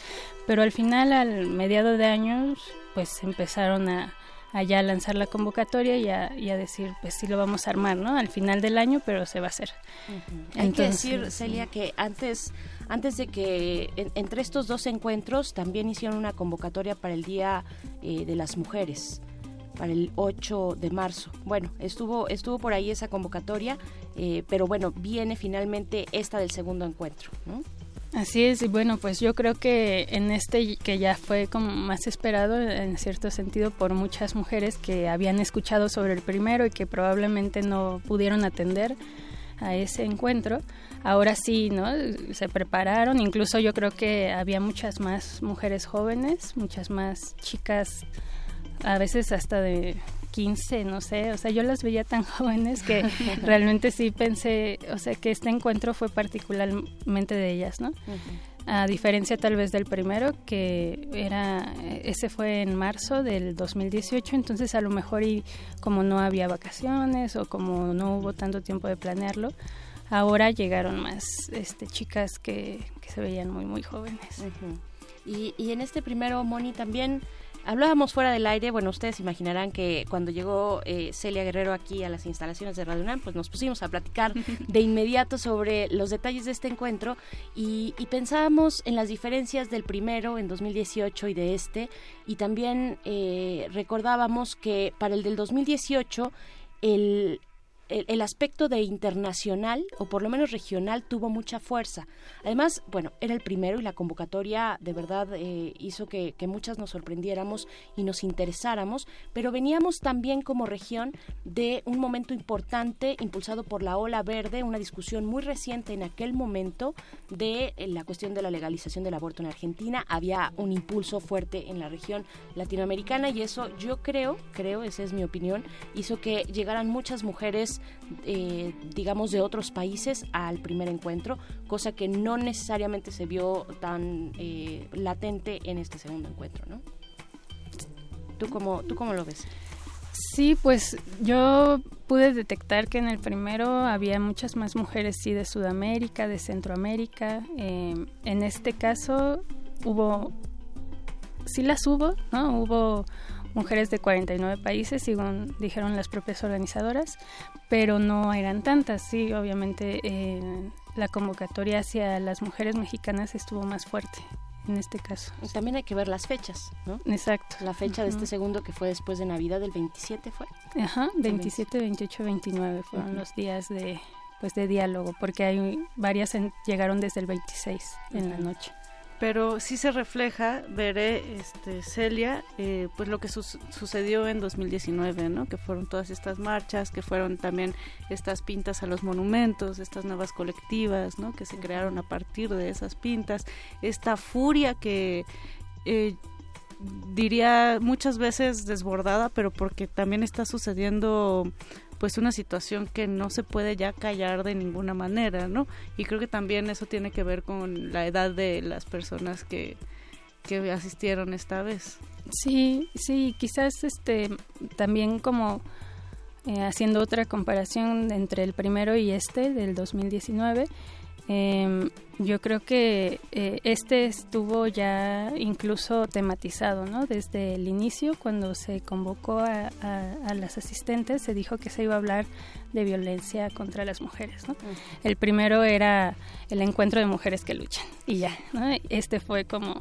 pero al final, al mediado de años, pues empezaron a, a ya lanzar la convocatoria y a, y a decir, pues sí lo vamos a armar, ¿no? Al final del año, pero se va a hacer. Hay que Entonces, decir, Celia, que antes, antes de que en- entre estos dos encuentros también hicieron una convocatoria para el Día eh, de las Mujeres para el 8 de marzo. Bueno, estuvo estuvo por ahí esa convocatoria, eh, pero bueno, viene finalmente esta del segundo encuentro, ¿no? Así es, y bueno, pues yo creo que en este que ya fue como más esperado en cierto sentido por muchas mujeres que habían escuchado sobre el primero y que probablemente no pudieron atender a ese encuentro, ahora sí, ¿no? Se prepararon, incluso yo creo que había muchas más mujeres jóvenes, muchas más chicas, a veces hasta de 15, no sé, o sea, yo las veía tan jóvenes que realmente sí pensé, o sea, que este encuentro fue particularmente de ellas, ¿no? A diferencia tal vez del primero, que era, ese fue en marzo del 2018, entonces a lo mejor y como no había vacaciones o como no hubo tanto tiempo de planearlo, ahora llegaron más este, chicas que, que se veían muy, muy jóvenes. Y, y en este primero, Moni, también hablábamos fuera del aire. Bueno, ustedes imaginarán que cuando llegó eh, Celia Guerrero aquí a las instalaciones de Radio UNAM, pues nos pusimos a platicar de inmediato sobre los detalles de este encuentro y, y pensábamos en las diferencias del primero en 2018 y de este. Y también eh, recordábamos que para el del 2018 el el, el aspecto de internacional o por lo menos regional tuvo mucha fuerza. Además, bueno, era el primero y la convocatoria de verdad eh, hizo que, muchas nos sorprendiéramos y nos interesáramos, pero veníamos también como región de un momento importante impulsado por la ola verde, una discusión muy reciente en aquel momento de eh, la cuestión de la legalización del aborto en Argentina. Había un impulso fuerte en la región latinoamericana y eso yo creo, creo, esa es mi opinión, hizo que llegaran muchas mujeres eh, digamos, de otros países al primer encuentro, cosa que no necesariamente se vio tan eh, latente en este segundo encuentro, ¿no? ¿Tú cómo, ¿Tú cómo lo ves? Sí, pues yo pude detectar que en el primero había muchas más mujeres, sí, de Sudamérica, de Centroamérica. Eh, en este caso, hubo, sí las hubo, ¿no? Hubo mujeres de 49 países, según dijeron las propias organizadoras, pero no eran tantas, sí, obviamente eh, la convocatoria hacia las mujeres mexicanas estuvo más fuerte en este caso. Y también hay que ver las fechas, ¿no? Exacto. La fecha de este segundo que fue después de Navidad, del 27 fue. Ajá, 27, 28, 29 fueron los días de pues de diálogo, porque hay varias llegaron desde el 26 en la noche pero sí se refleja, veré, este, Celia, eh, pues lo que sucedió en 2019, ¿no? Que fueron todas estas marchas, que fueron también estas pintas a los monumentos, estas nuevas colectivas, ¿no? Que se crearon a partir de esas pintas, esta furia que eh, diría muchas veces desbordada, pero porque también está sucediendo pues una situación que no se puede ya callar de ninguna manera, ¿no? Y creo que también eso tiene que ver con la edad de las personas que, que asistieron esta vez. Sí, sí, quizás este también como eh, haciendo otra comparación entre el primero y este del 2019, eh, yo creo que eh, este estuvo ya incluso tematizado, ¿no? Desde el inicio, cuando se convocó a, las asistentes, se dijo que se iba a hablar de violencia contra las mujeres, ¿no? El primero era el encuentro de mujeres que luchan y ya, ¿no? Este fue como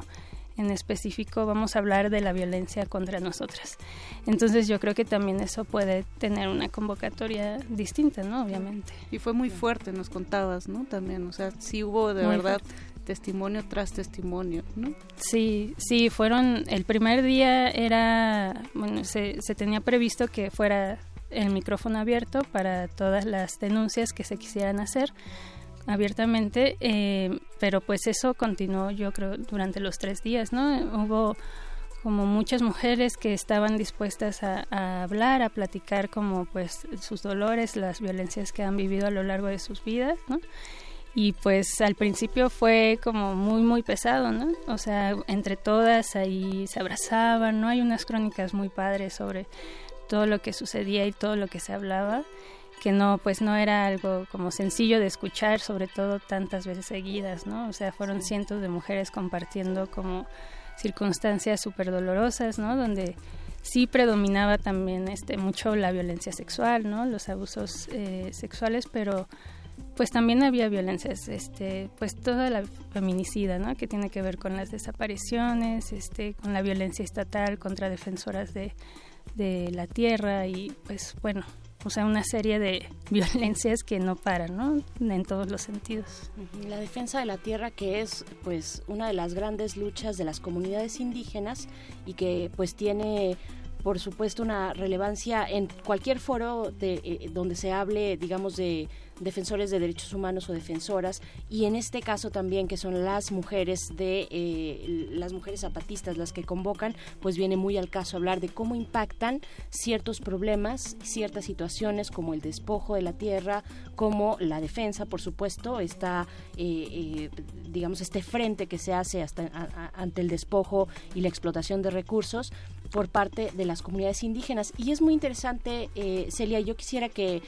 en específico vamos a hablar de la violencia contra nosotras. Entonces yo creo que también eso puede tener una convocatoria distinta, ¿no? Obviamente. Y fue muy fuerte, nos contabas, ¿no? También, o sea, sí hubo de verdad testimonio tras testimonio, ¿no? Sí, sí, fueron, el primer día era, bueno, se, se tenía previsto que fuera el micrófono abierto para todas las denuncias que se quisieran hacer abiertamente, eh, pero pues eso continuó yo creo durante los tres días, ¿no? Hubo como muchas mujeres que estaban dispuestas a, hablar, a platicar como pues sus dolores, las violencias que han vivido a lo largo de sus vidas, ¿no? Y pues al principio fue como muy muy pesado, ¿no? O sea, entre todas ahí se abrazaban, ¿no? Hay unas crónicas muy padres sobre todo lo que sucedía y todo lo que se hablaba que no, pues no era algo como sencillo de escuchar, sobre todo tantas veces seguidas, ¿no? O sea, fueron cientos de mujeres compartiendo como circunstancias súper dolorosas, ¿no? Donde sí predominaba también este mucho la violencia sexual, ¿no? Los abusos eh, sexuales, pero pues también había violencias, este, pues toda la feminicida, ¿no? Que tiene que ver con las desapariciones, este, con la violencia estatal contra defensoras de, de la tierra y pues bueno, o sea, una serie de violencias que no paran, ¿no? En todos los sentidos. La defensa de la tierra que es pues una de las grandes luchas de las comunidades indígenas y que pues tiene por supuesto una relevancia en cualquier foro de, eh, donde se hable, digamos, de defensores de derechos humanos o defensoras y en este caso también que son las mujeres de eh, las mujeres zapatistas las que convocan pues viene muy al caso hablar de cómo impactan ciertos problemas ciertas situaciones como el despojo de la tierra como la defensa por supuesto está eh, eh, digamos este frente que se hace hasta ante el despojo y la explotación de recursos por parte de las comunidades indígenas. Y es muy interesante, Celia, yo quisiera que,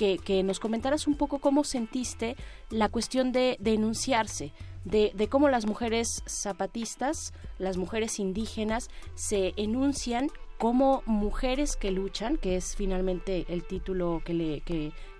que, nos comentaras un poco cómo sentiste la cuestión de denunciarse, de, cómo las mujeres zapatistas, las mujeres indígenas, se enuncian como mujeres que luchan, que es finalmente el título que,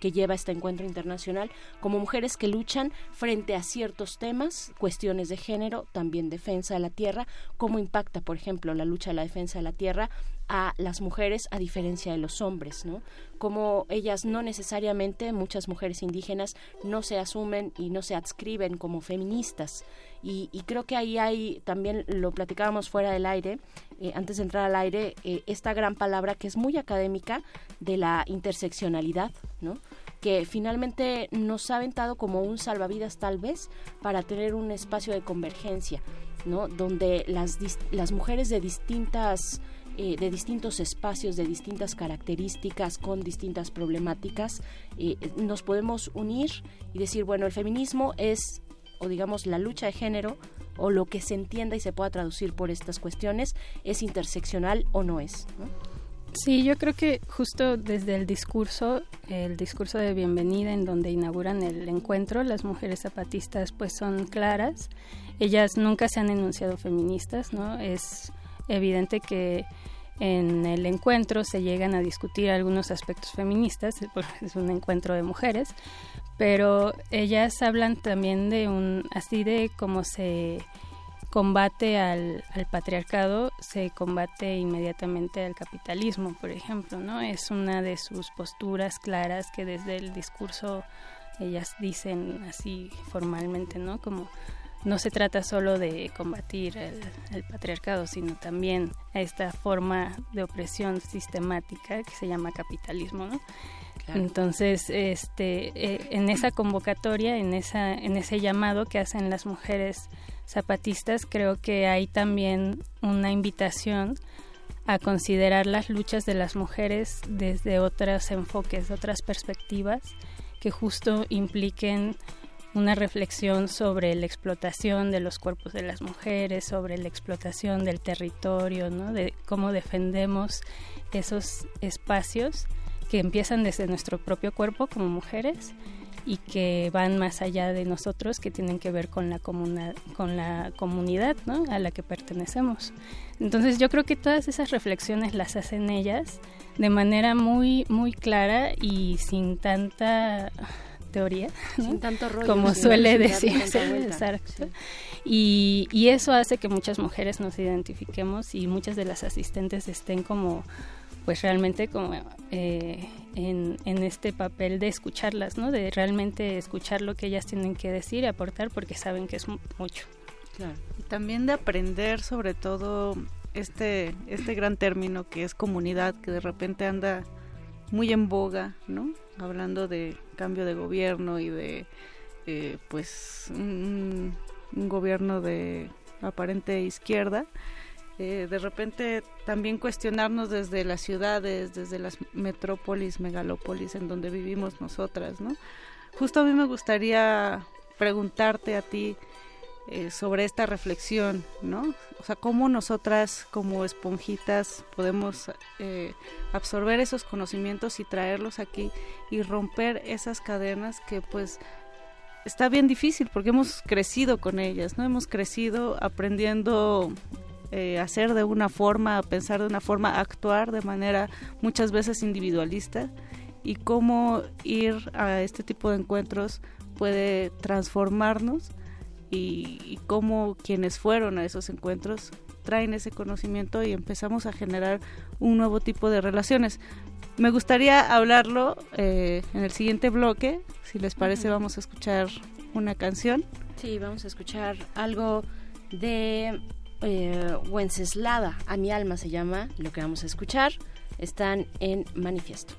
que, lleva este encuentro internacional, como mujeres que luchan frente a ciertos temas, cuestiones de género, también defensa de la tierra, cómo impacta, por ejemplo, la lucha de la defensa de la tierra a las mujeres a diferencia de los hombres, ¿no? Como ellas no necesariamente, muchas mujeres indígenas no se asumen y no se adscriben como feministas. Y, creo que ahí hay, también lo platicábamos fuera del aire, eh, antes de entrar al aire, eh, esta gran palabra que es muy académica de la interseccionalidad, ¿no? que finalmente nos ha aventado como un salvavidas tal vez para tener un espacio de convergencia, ¿no? Donde las, las mujeres de distintas eh, de distintos espacios, de distintas características, con distintas problemáticas, eh, nos podemos unir y decir, bueno, el feminismo es, o digamos, la lucha de género, o lo que se entienda y se pueda traducir por estas cuestiones, es interseccional o no es. Sí, yo creo que justo desde el discurso, el discurso de bienvenida en donde inauguran el encuentro, las mujeres zapatistas pues son claras. Ellas nunca se han enunciado feministas, ¿no? Es evidente que en el encuentro se llegan a discutir algunos aspectos feministas, es un encuentro de mujeres, pero ellas hablan también de un, así de cómo se combate al, patriarcado, se combate inmediatamente al capitalismo, por ejemplo, ¿no? Es una de sus posturas claras que desde el discurso ellas dicen así formalmente, ¿no? Como no se trata solo de combatir el, patriarcado, sino también a esta forma de opresión sistemática que se llama capitalismo, ¿no? Entonces, este, eh, en esa convocatoria, en esa, en ese llamado que hacen las mujeres zapatistas, creo que hay también una invitación a considerar las luchas de las mujeres desde otros enfoques, otras perspectivas que justo impliquen una reflexión sobre la explotación de los cuerpos de las mujeres, sobre la explotación del territorio, ¿no? de cómo defendemos esos espacios que empiezan desde nuestro propio cuerpo como mujeres y que van más allá de nosotros, que tienen que ver con la, con la comunidad ¿no? a la que pertenecemos. Entonces yo creo que todas esas reflexiones las hacen ellas de manera muy, muy clara y sin tanta teoría, como suele decirse. Y, y eso hace que muchas mujeres nos identifiquemos y muchas de las asistentes estén como pues realmente como eh, en, en, este papel de escucharlas, ¿no? De realmente escuchar lo que ellas tienen que decir y aportar porque saben que es mucho. Y también de aprender sobre todo este, este gran término que es comunidad, que de repente anda muy en boga, ¿no? Hablando de cambio de gobierno y de, eh, pues, un, gobierno de aparente izquierda. Eh, de repente también cuestionarnos desde las ciudades, desde las metrópolis, megalópolis en donde vivimos nosotras, ¿no? Justo a mí me gustaría preguntarte a ti, eh, sobre esta reflexión, ¿no? O sea, cómo nosotras como esponjitas podemos eh, absorber esos conocimientos y traerlos aquí y romper esas cadenas que pues está bien difícil porque hemos crecido con ellas, ¿no? Hemos crecido aprendiendo eh, hacer de una forma, a pensar de una forma, a actuar de manera muchas veces individualista y cómo ir a este tipo de encuentros puede transformarnos y, cómo quienes fueron a esos encuentros traen ese conocimiento y empezamos a generar un nuevo tipo de relaciones. Me gustaría hablarlo eh, en el siguiente bloque. Si les parece, vamos a escuchar una canción. Sí, vamos a escuchar algo de eh, Wenceslada. A mi alma se llama lo que vamos a escuchar. Están en manifiesto.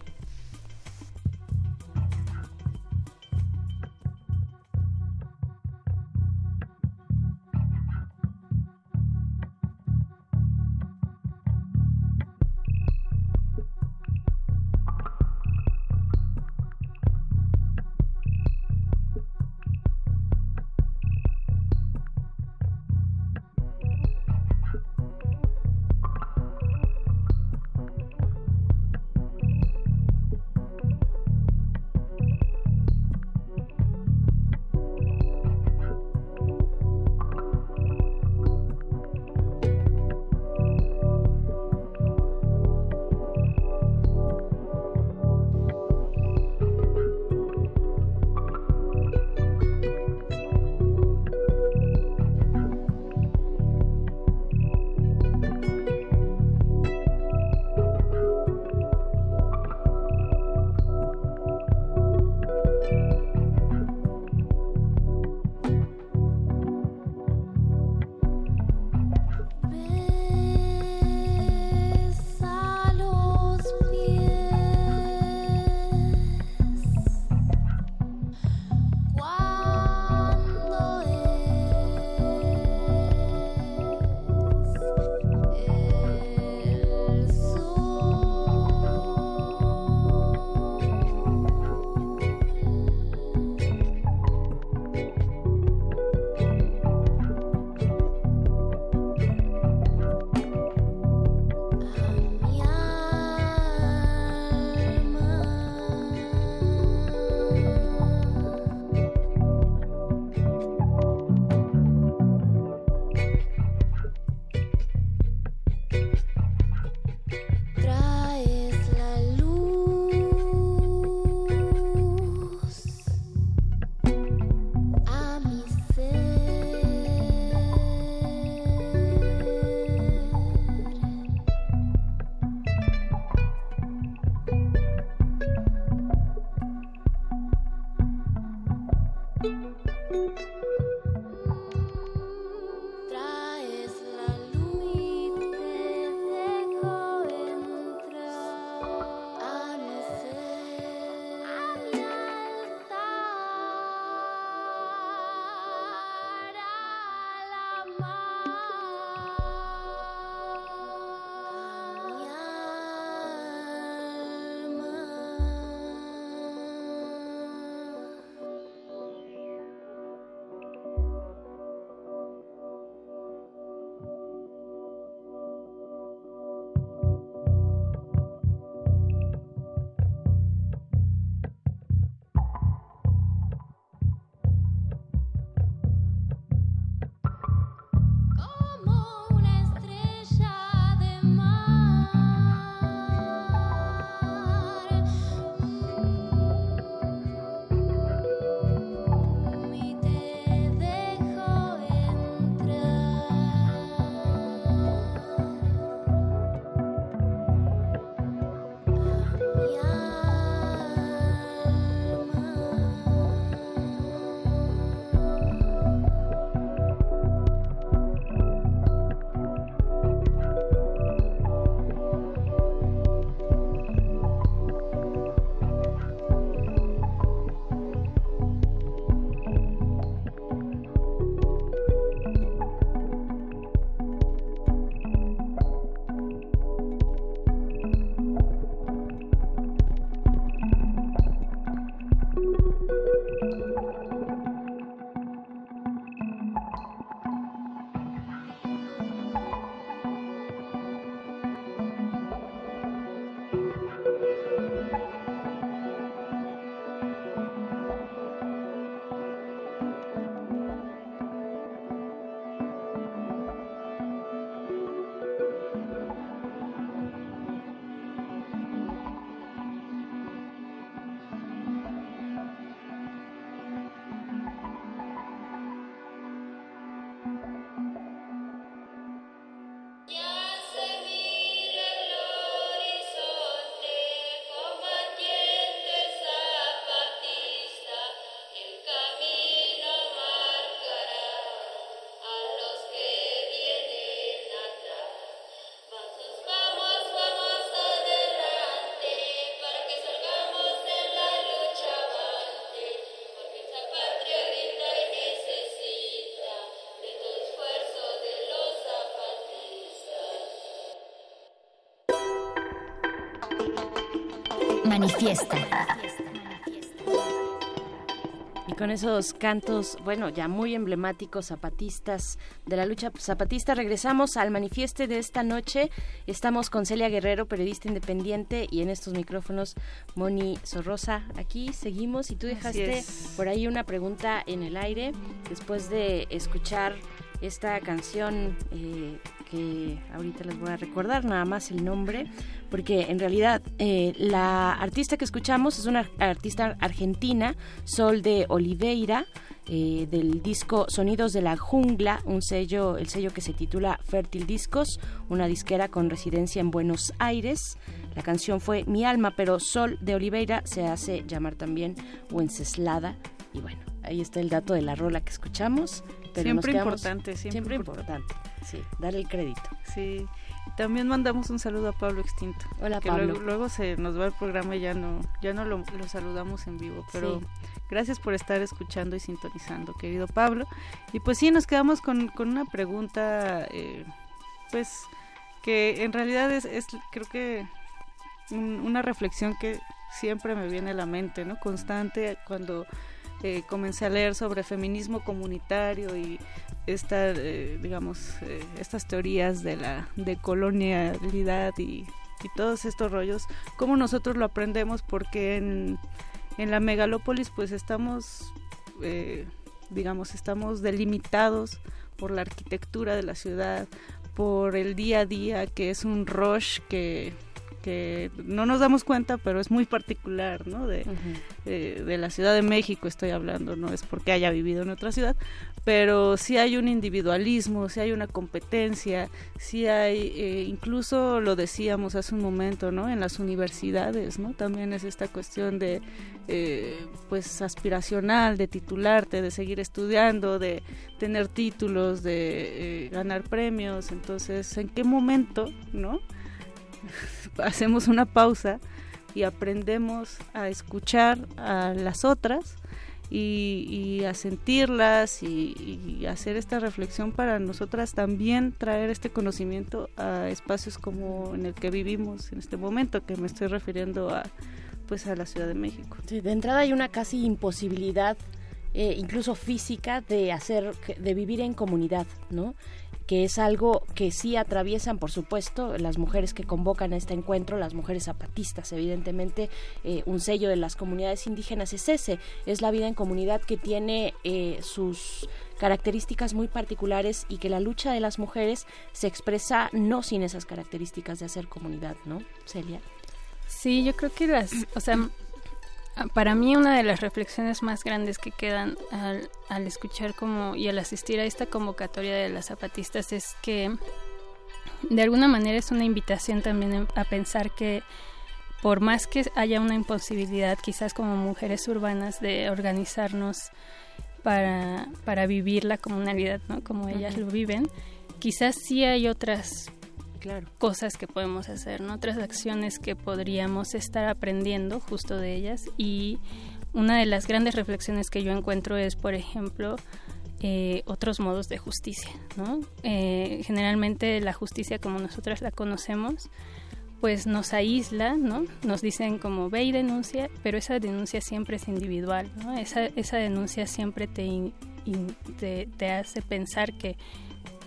Manifiesta. Y con esos cantos, bueno, ya muy emblemáticos zapatistas de la lucha zapatista, regresamos al manifieste de esta noche. Estamos con Celia Guerrero, periodista independiente, y en estos micrófonos Moni Sorrosa. Aquí seguimos y tú dejaste por ahí una pregunta en el aire después de escuchar esta canción eh, que ahorita les voy a recordar nada más el nombre, porque en realidad eh, la artista que escuchamos es una artista argentina, Sol de Oliveira, eh, del disco Sonidos de la Jungla, un sello, el sello que se titula Fértil Discos, una disquera con residencia en Buenos Aires. La canción fue Mi alma, pero Sol de Oliveira se hace llamar también Wenceslada. Y bueno, ahí está el dato de la rola que escuchamos. siempre importante, siempre, importante. Sí, dar el crédito. Sí. También mandamos un saludo a Pablo Extinto. Hola que Pablo. Luego, luego, se nos va el programa y ya no, ya no lo, lo saludamos en vivo. Pero Sí. gracias por estar escuchando y sintonizando, querido Pablo. Y pues sí, nos quedamos con, con una pregunta, eh, pues que en realidad es, es creo que un- una reflexión que siempre me viene a la mente, ¿no? Constante cuando eh, comencé a leer sobre feminismo comunitario y esta, eh, digamos, eh, estas teorías de la de colonialidad y, y todos estos rollos, cómo nosotros lo aprendemos porque en, en la megalópolis pues estamos, eh, digamos, estamos delimitados por la arquitectura de la ciudad, por el día a día que es un rush que que no nos damos cuenta, pero es muy particular, ¿no? De, eh, de la Ciudad de México estoy hablando, no es porque haya vivido en otra ciudad, pero sí hay un individualismo, sí hay una competencia, sí hay, eh, incluso lo decíamos hace un momento, ¿no? En las universidades, ¿no? También es esta cuestión de, eh, pues, aspiracional, de titularte, de seguir estudiando, de tener títulos, de eh, ganar premios, entonces, ¿en qué momento, ¿no? hacemos una pausa y aprendemos a escuchar a las otras y, a sentirlas y, hacer esta reflexión para nosotras también traer este conocimiento a espacios como en el que vivimos en este momento, que me estoy refiriendo a pues a la Ciudad de México. de entrada hay una casi imposibilidad eh, incluso física de hacer de vivir en comunidad, ¿no? Que es algo que sí atraviesan, por supuesto, las mujeres que convocan a este encuentro, las mujeres zapatistas. Evidentemente, eh, un sello de las comunidades indígenas es ese, es la vida en comunidad que tiene eh, sus características muy particulares y que la lucha de las mujeres se expresa no sin esas características de hacer comunidad, ¿no, Celia? Sí, yo creo que las, o sea, para mí una de las reflexiones más grandes que quedan al, escuchar como y al asistir a esta convocatoria de las zapatistas es que de alguna manera es una invitación también a pensar que por más que haya una imposibilidad quizás como mujeres urbanas de organizarnos para, para vivir la comunalidad ¿no? como ellas lo viven, quizás sí hay otras cosas que podemos hacer, ¿no? Otras acciones que podríamos estar aprendiendo justo de ellas y una de las grandes reflexiones que yo encuentro es, por ejemplo, eh, otros modos de justicia, ¿no? Eh, generalmente la justicia como nosotras la conocemos, pues nos aísla, ¿no? Nos dicen como ve y denuncia, pero esa denuncia siempre es individual, ¿no? Esa, esa denuncia siempre te, te, hace pensar que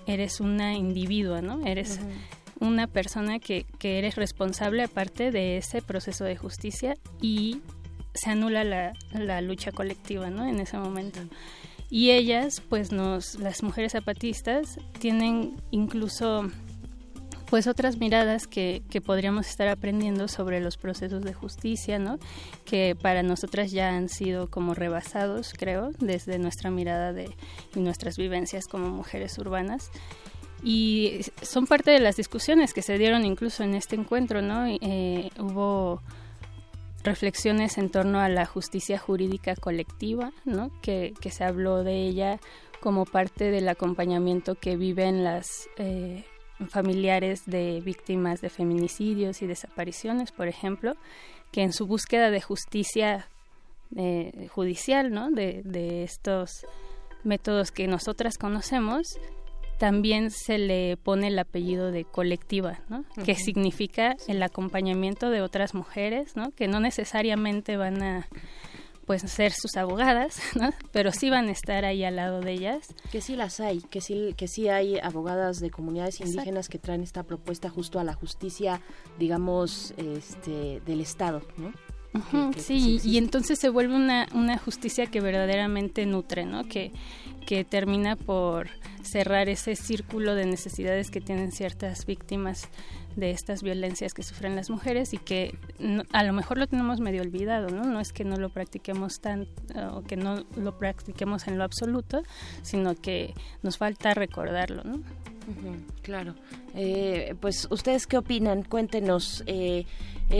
eres una individua, ¿no? Eres una persona que, que eres responsable aparte de ese proceso de justicia y se anula la, la lucha colectiva, ¿no? En ese momento. Y ellas, pues nos, las mujeres zapatistas, tienen incluso pues otras miradas que, que, podríamos estar aprendiendo sobre los procesos de justicia, ¿no? Que para nosotras ya han sido como rebasados, creo, desde nuestra mirada de, y nuestras vivencias como mujeres urbanas y son parte de las discusiones que se dieron incluso en este encuentro, ¿no? Eh, hubo reflexiones en torno a la justicia jurídica colectiva, ¿no? Que, que se habló de ella como parte del acompañamiento que viven las eh, familiares de víctimas de feminicidios y desapariciones, por ejemplo, que en su búsqueda de justicia eh, judicial, ¿no? De, de estos métodos que nosotras conocemos, también se le pone el apellido de colectiva, ¿no? Que significa el acompañamiento de otras mujeres, ¿no? Que no necesariamente van a pues ser sus abogadas, ¿no? pero sí van a estar ahí al lado de ellas. Que sí las hay, que sí, que sí hay abogadas de comunidades indígenas que traen esta propuesta justo a la justicia, digamos, este, del Estado, ¿no? Sí, y entonces se vuelve una, una justicia que verdaderamente nutre, ¿no? Que, que termina por cerrar ese círculo de necesidades que tienen ciertas víctimas de estas violencias que sufren las mujeres y que a lo mejor lo tenemos medio olvidado, ¿no? No es que no lo practiquemos tan o que no lo practiquemos en lo absoluto, sino que nos falta recordarlo, ¿no? claro. Eh, pues, ¿ustedes qué opinan? Cuéntenos. Eh,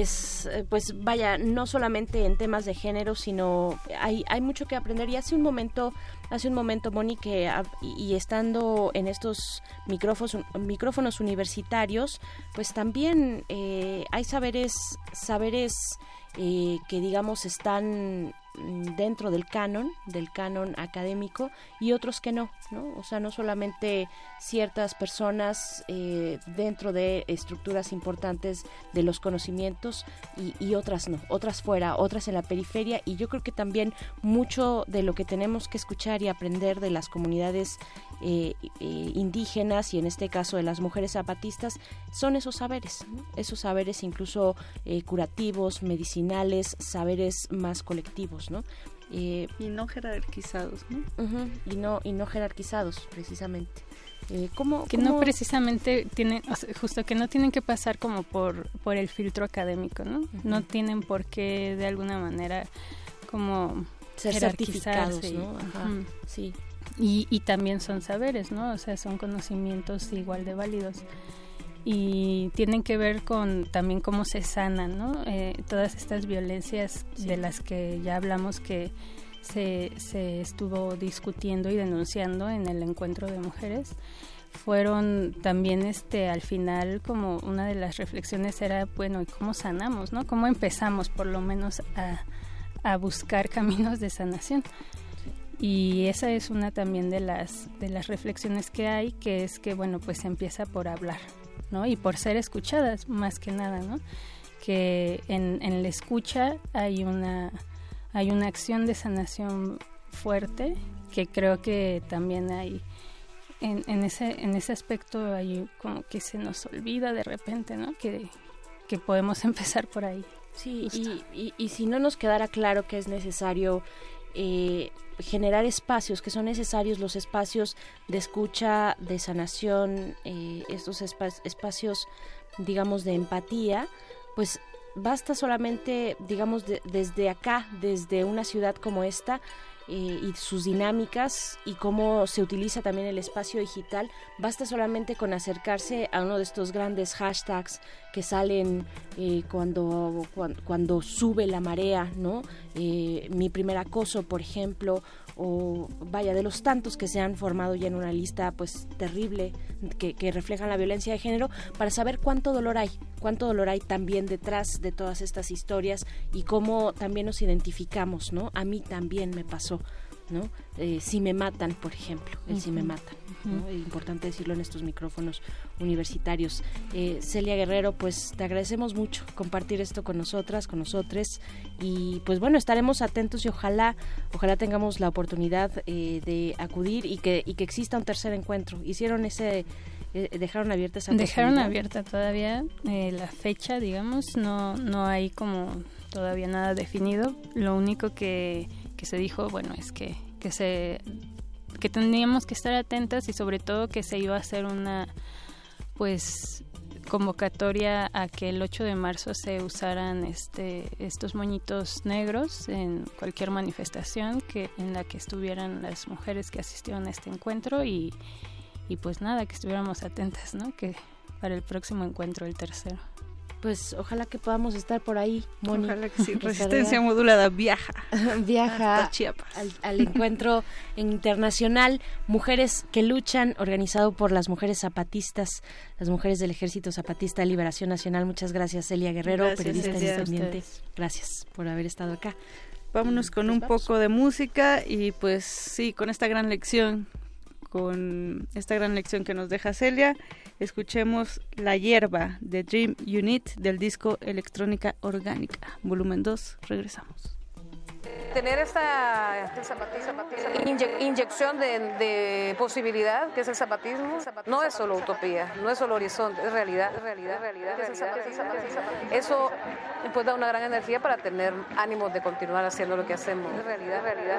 es, eh, pues vaya, no solamente en temas de género, sino hay, hay mucho que aprender. Y hace un momento, hace un momento, Moni, que y, estando en estos micrófonos, micrófonos universitarios, pues también eh, hay saberes, saberes eh, que digamos están dentro del canon, del canon académico, y otros que no, ¿no? O sea, no solamente ciertas personas eh, dentro de estructuras importantes de los conocimientos y, otras no, otras fuera, otras en la periferia, y yo creo que también mucho de lo que tenemos que escuchar y aprender de las comunidades eh, eh, indígenas y en este caso de las mujeres zapatistas son esos saberes, esos saberes incluso curativos, medicinales, saberes más colectivos. Eh, y no jerarquizados, ¿no? y no y no jerarquizados precisamente. Eh, que no precisamente tienen, justo que no tienen que pasar como por por el filtro académico, ¿no? No tienen por qué de alguna manera como ser certificados, Sí. Y, y también son saberes, ¿no? O sea, son conocimientos igual de válidos y tienen que ver con también cómo se sanan, ¿no? Eh, todas estas violencias de las que ya hablamos que se, se estuvo discutiendo y denunciando en el encuentro de mujeres fueron también este al final como una de las reflexiones era bueno y cómo sanamos no cómo empezamos por lo menos a, a buscar caminos de sanación. Y esa es una también de las, de las reflexiones que hay, que es que, bueno, pues empieza por hablar, ¿no? Y por ser escuchadas, más que nada, ¿no? Que en, en la escucha hay una, hay una acción de sanación fuerte, que creo que también hay, en, en, ese, en ese aspecto hay como que se nos olvida de repente, ¿no? Que, que podemos empezar por ahí. Sí, y, y, y, si no nos quedara claro que es necesario eh, generar espacios, que son necesarios los espacios de escucha, de sanación, eh, estos espacios, digamos, de empatía, pues basta solamente, digamos, desde acá, desde una ciudad como esta, eh, y sus dinámicas y cómo se utiliza también el espacio digital, basta solamente con acercarse a uno de estos grandes hashtags que salen eh, cuando, cuando, sube la marea, ¿no? Eh, mi primer acoso, por ejemplo, o vaya, de los tantos que se han formado ya en una lista pues terrible que, que reflejan la violencia de género, para saber cuánto dolor hay, cuánto dolor hay también detrás de todas estas historias y cómo también nos identificamos, ¿no? A mí también me pasó. ¿No? Eh, si me matan, por ejemplo, el si me matan. Es importante decirlo en estos micrófonos universitarios. Eh, Celia Guerrero, pues te agradecemos mucho compartir esto con nosotras, con nosotros y pues bueno, estaremos atentos y ojalá, ojalá tengamos la oportunidad eh, de acudir y que, y que exista un tercer encuentro. Hicieron ese dejaron abierta esa dejaron abierta todavía la fecha digamos no no hay como todavía nada definido lo único que se dijo, bueno, es que, que se que tendríamos que estar atentas y sobre todo que se iba a hacer una pues convocatoria a que el 8 de marzo se usaran este estos moñitos negros en cualquier manifestación que en la que estuvieran las mujeres que asistieron a este encuentro y, y pues nada que estuviéramos atentas no que para el próximo encuentro el tercero pues ojalá que podamos estar por ahí, Moni. Ojalá que sí. Resistencia modulada viaja. viaja al, al, encuentro internacional Mujeres que luchan, organizado por las mujeres zapatistas, las mujeres del Ejército Zapatista de Liberación Nacional. Muchas gracias, Celia Guerrero, periodista independiente. Gracias por haber estado acá. Vámonos con un poco de música y pues sí, con esta gran lección, con esta gran lección que nos deja Celia escuchemos La hierba de Dream Unit del disco Electrónica Orgánica, volumen 2. Regresamos. Tener esta inyección de, posibilidad, que es el zapatismo, no es solo utopía, no es solo horizonte, es realidad, realidad, realidad. Eso pues da una gran energía para tener ánimos de continuar haciendo lo que hacemos. realidad, realidad,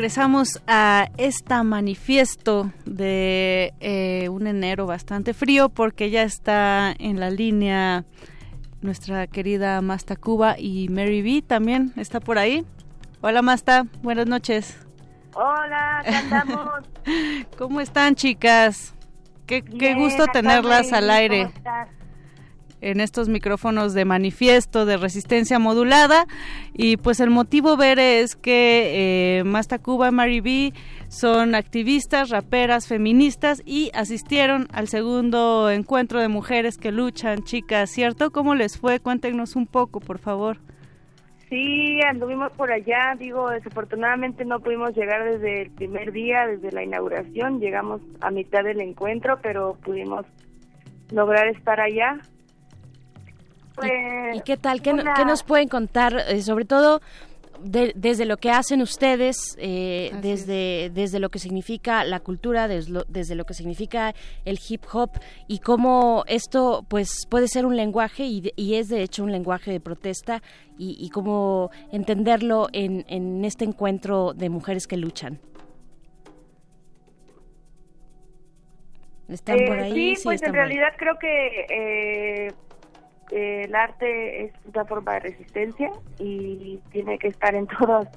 regresamos a esta manifiesto de eh, un enero bastante frío porque ya está en la línea nuestra querida Masta Cuba y Mary B también está por ahí. Hola Masta, buenas noches. Hola. ¿Cómo están chicas? Qué, qué gusto tenerlas al aire. En estos micrófonos de manifiesto de resistencia modulada y pues el motivo ver es que eh, Masta Cuba y Mary B son activistas, raperas, feministas y asistieron al segundo encuentro de mujeres que luchan, chicas, ¿cierto? ¿Cómo les fue? Cuéntenos un poco, por favor. Sí, anduvimos por allá, digo, desafortunadamente no pudimos llegar desde el primer día, desde la inauguración, llegamos a mitad del encuentro, pero pudimos lograr estar allá. ¿Y, qué tal? ¿Qué, nos pueden contar? Eh, sobre todo desde lo que hacen ustedes, eh, desde, desde lo que significa la cultura, desde lo, desde lo, que significa el hip hop y cómo esto pues puede ser un lenguaje y, y es de hecho un lenguaje de protesta y, y cómo entenderlo en, en, este encuentro de mujeres que luchan. ¿Están por eh, ahí? Sí, pues en realidad creo que... Eh, el arte es una forma de resistencia y tiene que estar en todas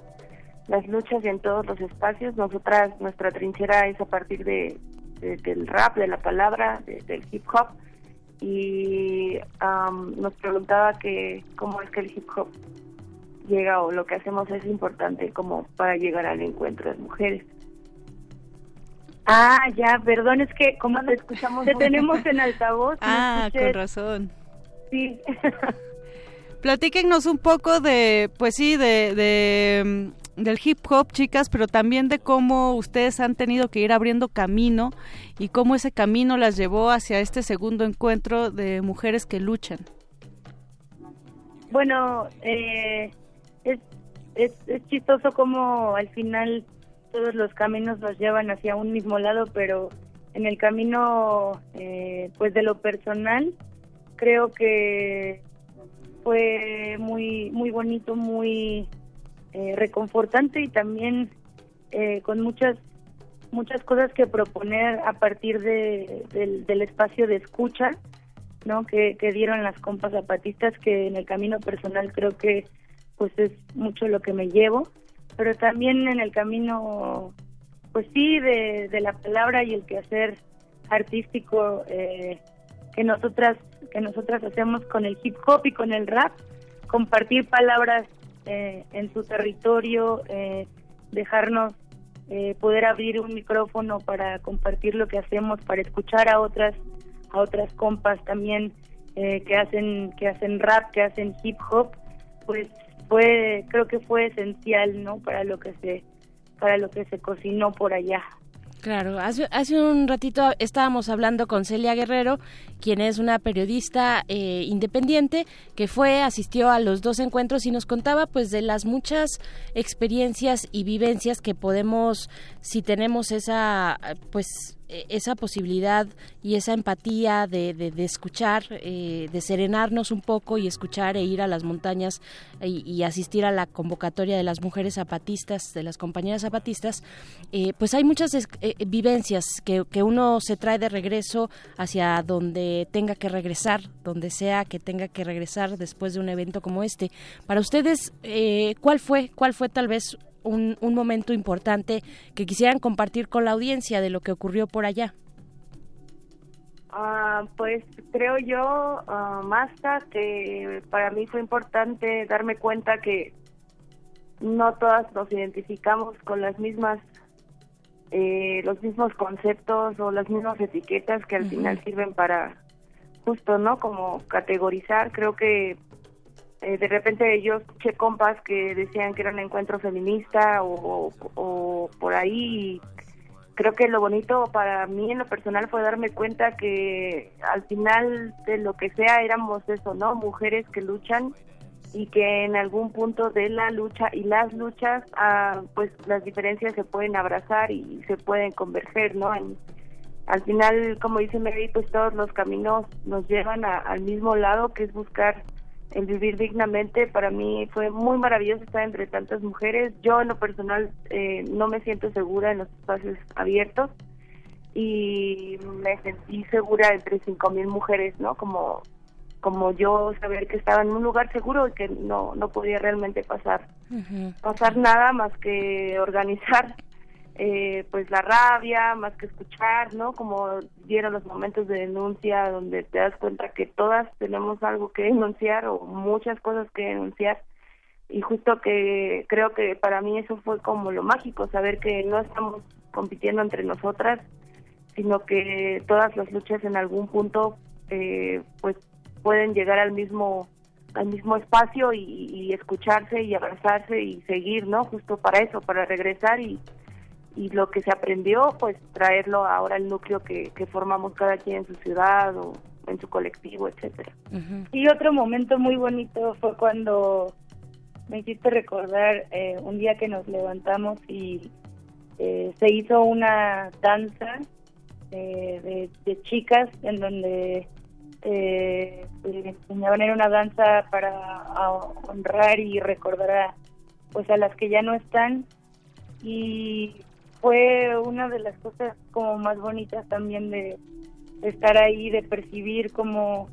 las luchas y en todos los espacios. Nosotras, nuestra trinchera es a partir de, del rap, de la palabra, del hip hop. Y nos preguntaba que cómo es que el hip hop llega o lo que hacemos es importante como para llegar al encuentro de mujeres. Ah, ya, perdón, es que como te escuchamos, te tenemos en altavoz. Ah, con razón sí. Platíquenos un poco de, pues sí, de, mm, del hip hop, chicas, pero también de cómo ustedes han tenido que ir abriendo camino y cómo ese camino las llevó hacia este segundo encuentro de mujeres que luchan. Bueno, eh, es, es, es chistoso como al final todos los caminos nos llevan hacia un mismo lado, pero en el camino, eh, pues de lo personal, creo que fue muy muy bonito, muy eh, reconfortante y también eh, con muchas muchas cosas que proponer a partir de, del, espacio de escucha no que, que dieron las compas zapatistas que en el camino personal creo que pues es mucho lo que me llevo pero también en el camino pues sí de, de la palabra y el quehacer artístico eh, que nosotras que nosotras hacemos con el hip hop y con el rap, compartir palabras eh, en su territorio, eh, dejarnos eh, poder abrir un micrófono para compartir lo que hacemos, para escuchar a otras a otras compas también que hacen que hacen rap, que hacen hip hop, pues fue creo que fue esencial, ¿no? Para lo que se para lo que se cocinó por allá. Claro, hace, hace un ratito estábamos hablando con Celia Guerrero, quien es una periodista eh, independiente que fue, asistió a los dos encuentros y nos contaba pues de las muchas experiencias y vivencias que podemos, si tenemos esa pues esa posibilidad y esa empatía de, de, escuchar, eh, de serenarnos un poco y escuchar e ir a las montañas y, asistir a la convocatoria de las mujeres zapatistas, de las compañeras zapatistas, eh, pues hay muchas eh, vivencias que, que, uno se trae de regreso hacia donde tenga que regresar, donde sea que tenga que regresar después de un evento como este. Para ustedes, ¿cuál fue, cuál fue tal vez un, un momento importante que quisieran compartir con la audiencia de lo que ocurrió por allá. Ah, pues creo yo, uh, que para mí fue importante darme cuenta que no todas nos identificamos con las mismas, eh, los mismos conceptos o las mismas etiquetas que al final sirven para justo, ¿no? Como categorizar. Creo que eh, de repente yo escuché compas que decían que era un encuentro feminista o, por ahí. creo que lo bonito para mí en lo personal fue darme cuenta que al final de lo que sea éramos eso, ¿no? Mujeres que luchan y que en algún punto de la lucha y las luchas, ah, pues las diferencias se pueden abrazar y se pueden converger, ¿no? al final, como dice Mary, pues todos los caminos nos llevan al mismo lado, que es buscar el vivir dignamente. Para mí fue muy maravilloso estar entre tantas mujeres. Yo en lo personal eh, no me siento segura en los espacios abiertos y me sentí segura entre cinco mil mujeres, ¿no? Como como yo saber que estaba en un lugar seguro y que no no podía realmente pasar pasar nada más que organizar eh, pues la rabia, más que escuchar, ¿no? Como dieron los momentos de denuncia donde te das cuenta que todas tenemos algo que denunciar o muchas cosas que denunciar y justo que creo que para mí eso fue como lo mágico, saber que no estamos compitiendo entre nosotras, sino que todas las luchas en algún punto eh, pues pueden llegar al mismo al mismo espacio y, y, escucharse y abrazarse y seguir, ¿no? Justo para eso, para regresar y, y lo que se aprendió, pues traerlo ahora al núcleo que, que formamos cada quien en su ciudad o en su colectivo, etcétera. Y otro momento muy bonito fue cuando me hiciste recordar eh, un día que nos levantamos y eh, se hizo una danza eh, de, chicas en donde eh, enseñaban era una danza para honrar y recordar a, pues a las que ya no están y fue una de las cosas como más bonitas también de, estar ahí de percibir como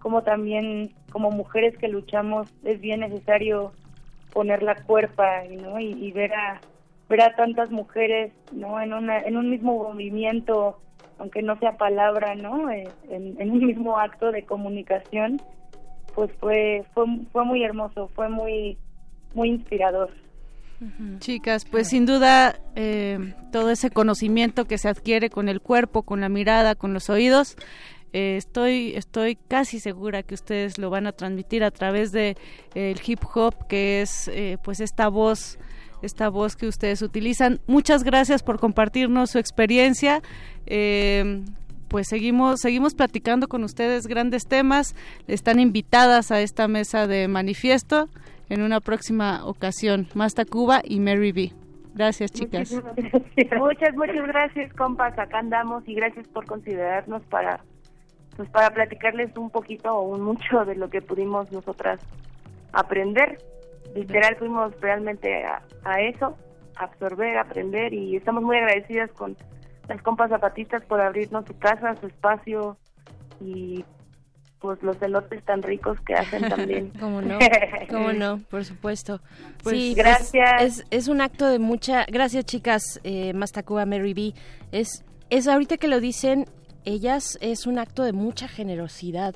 como también como mujeres que luchamos es bien necesario poner la cuerpa ¿no? y, ver a ver a tantas mujeres no en una en un mismo movimiento aunque no sea palabra no eh, en, un mismo acto de comunicación pues fue fue fue muy hermoso fue muy muy inspirador Chicas, pues sin duda eh, todo ese conocimiento que se adquiere con el cuerpo, con la mirada, con los oídos, eh, estoy estoy casi segura que ustedes lo van a transmitir a través de el hip hop que es eh, pues esta voz esta voz que ustedes utilizan. Muchas gracias por compartirnos su experiencia. Eh, pues seguimos seguimos platicando con ustedes grandes temas. Están invitadas a esta mesa de manifiesto en una próxima ocasión Masta Cuba y Mary B Gracias, chicas. Muchas, muchas gracias, compas. Acá andamos y gracias por considerarnos para pues para platicarles un poquito o un mucho de lo que pudimos nosotras aprender. Literal fuimos realmente a, eso, absorber, aprender y estamos muy agradecidas con las compas zapatistas por abrirnos su casa, su espacio y pues los elotes tan ricos que hacen también. ¿Cómo no? ¿Cómo no? Por supuesto. Pues sí, gracias. Es, es, un acto de mucha... Gracias, chicas. Eh, Mastacuba, Mary B. Es, es ahorita que lo dicen, ellas es un acto de mucha generosidad.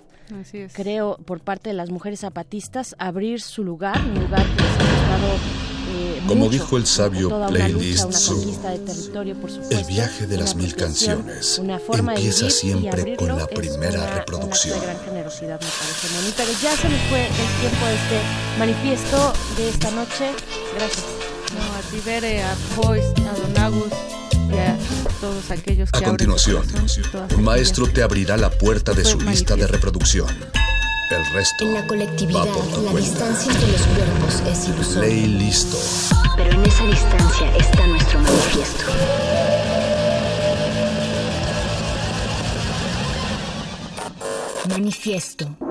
Creo, por parte de las mujeres zapatistas, abrir su lugar, un lugar que les ha eh, Como dijo el sabio Playlist el viaje de las mil canciones empieza siempre con la primera reproducción. gran generosidad, me parece, Pero ya se nos fue el tiempo de este manifiesto de esta noche. Gracias. No, a Tibere, a Joyce, a Don Agus todos aquellos que A continuación, un maestro te abrirá la puerta de su lista de reproducción. El resto. En la colectividad, la distancia entre los cuerpos es ilusoria. Ley listo. Pero en esa distancia está nuestro manifiesto. Manifiesto.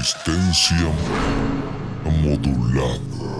Resistencia modulada.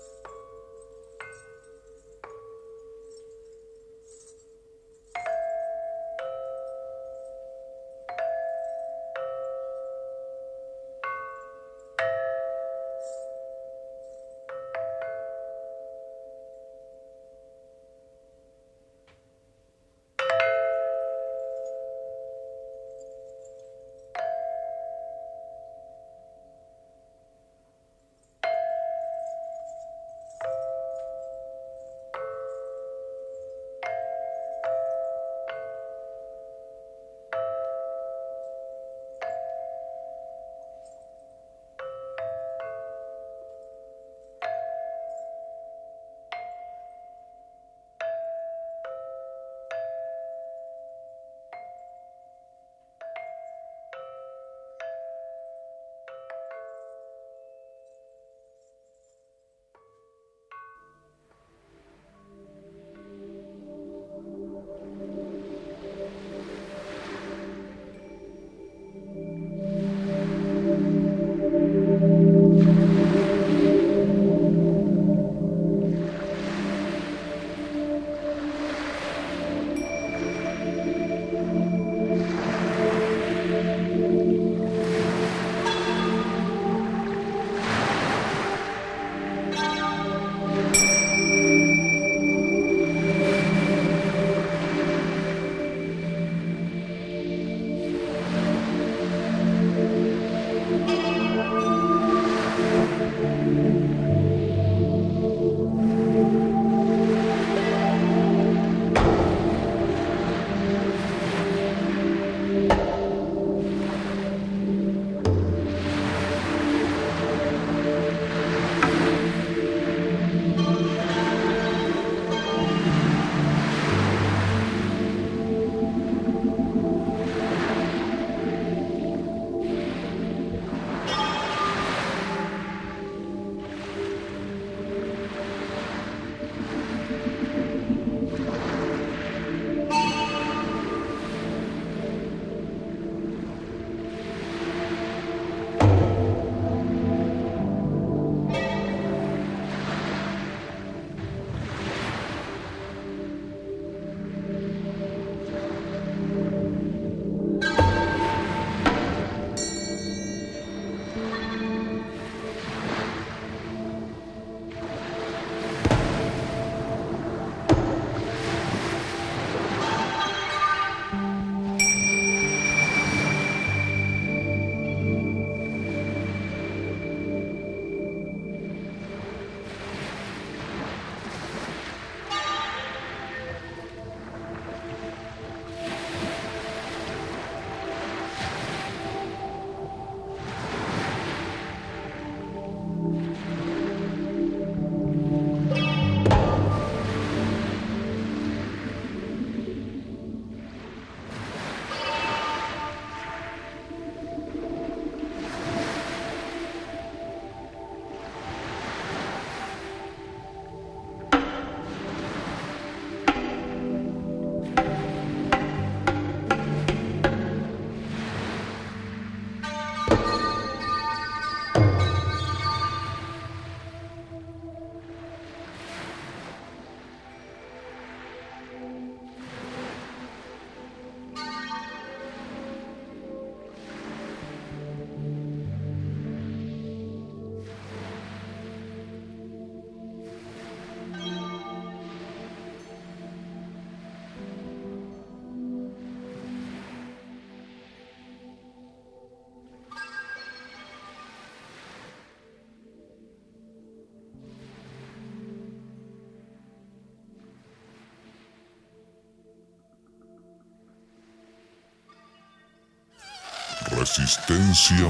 Resistencia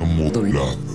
modulada.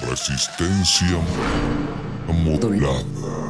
Resistencia modulada.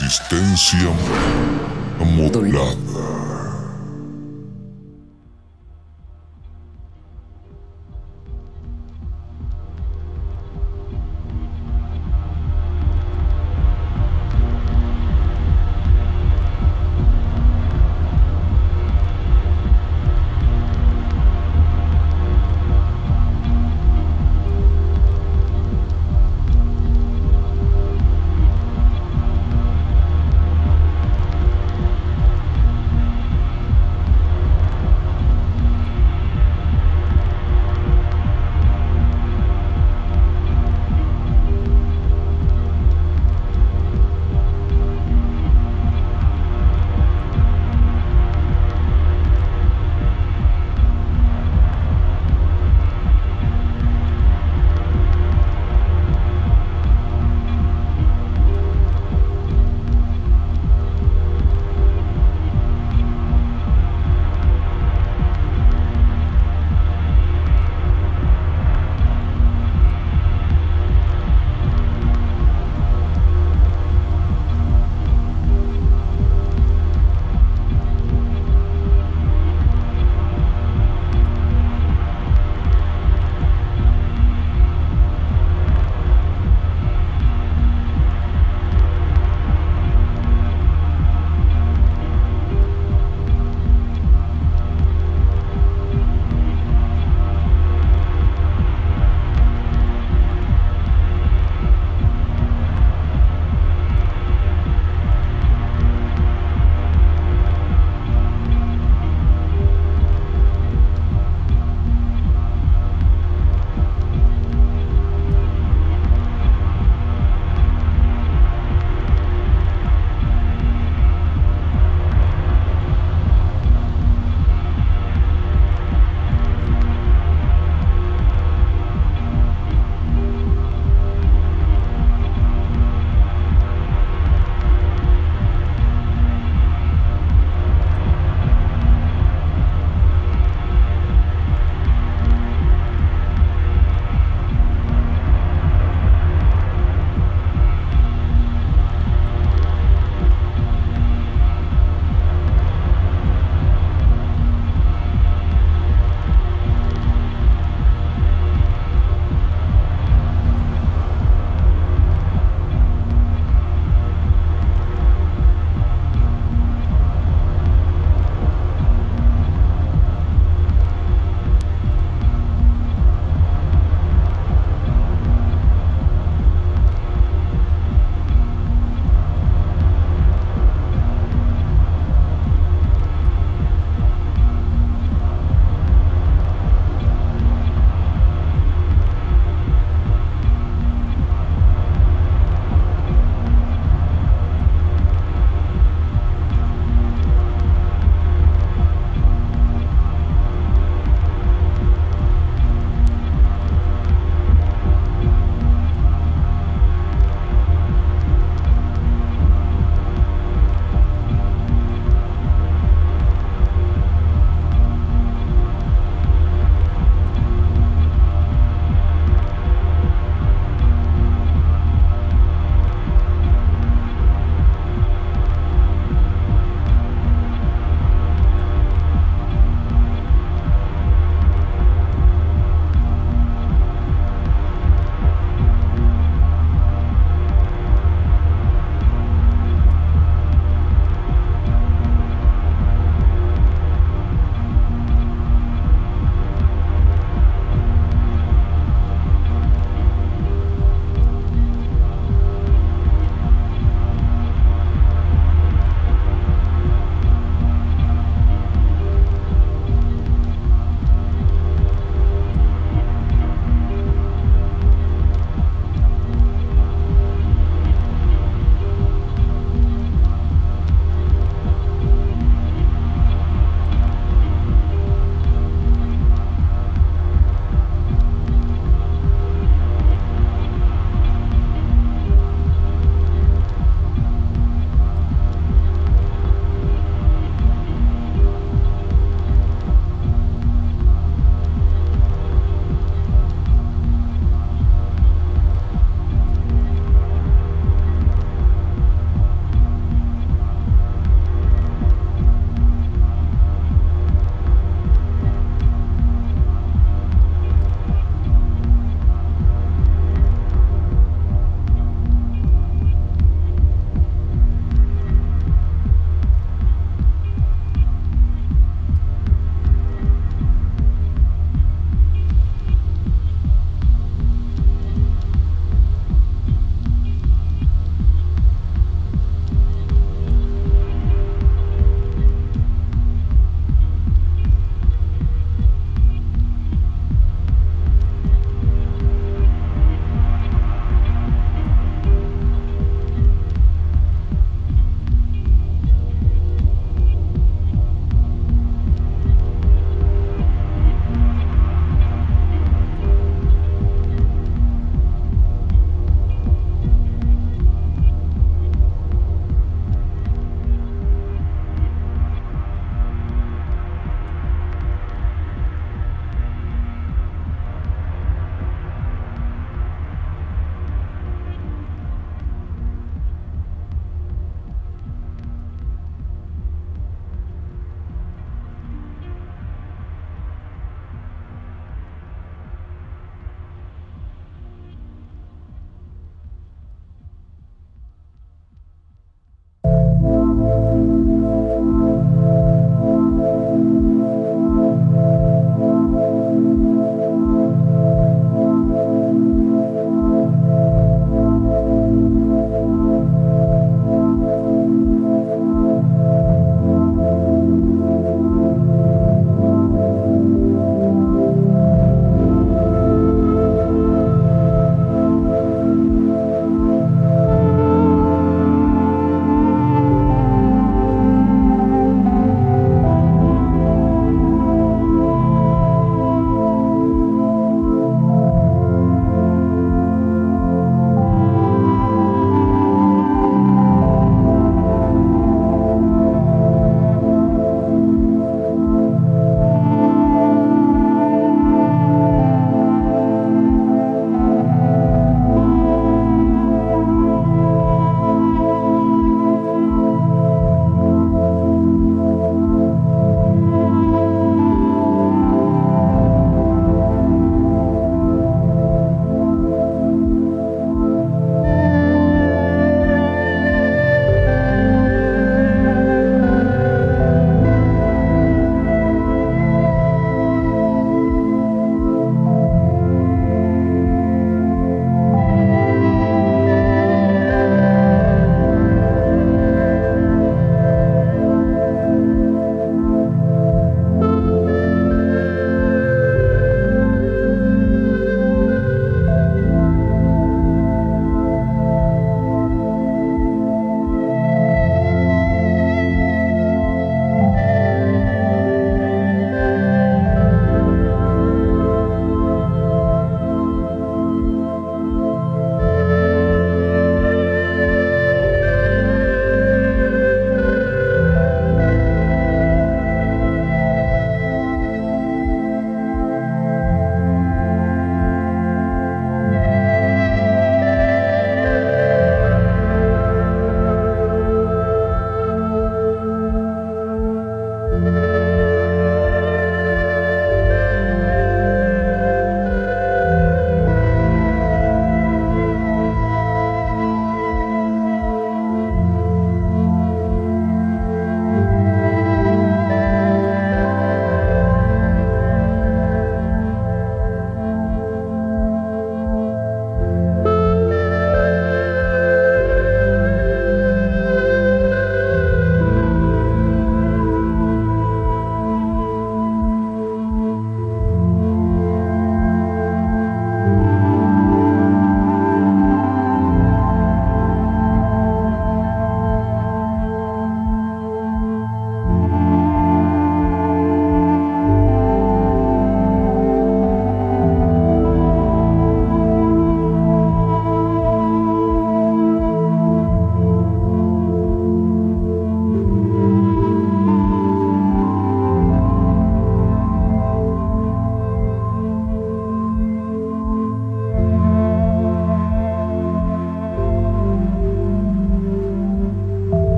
Resistencia modulada.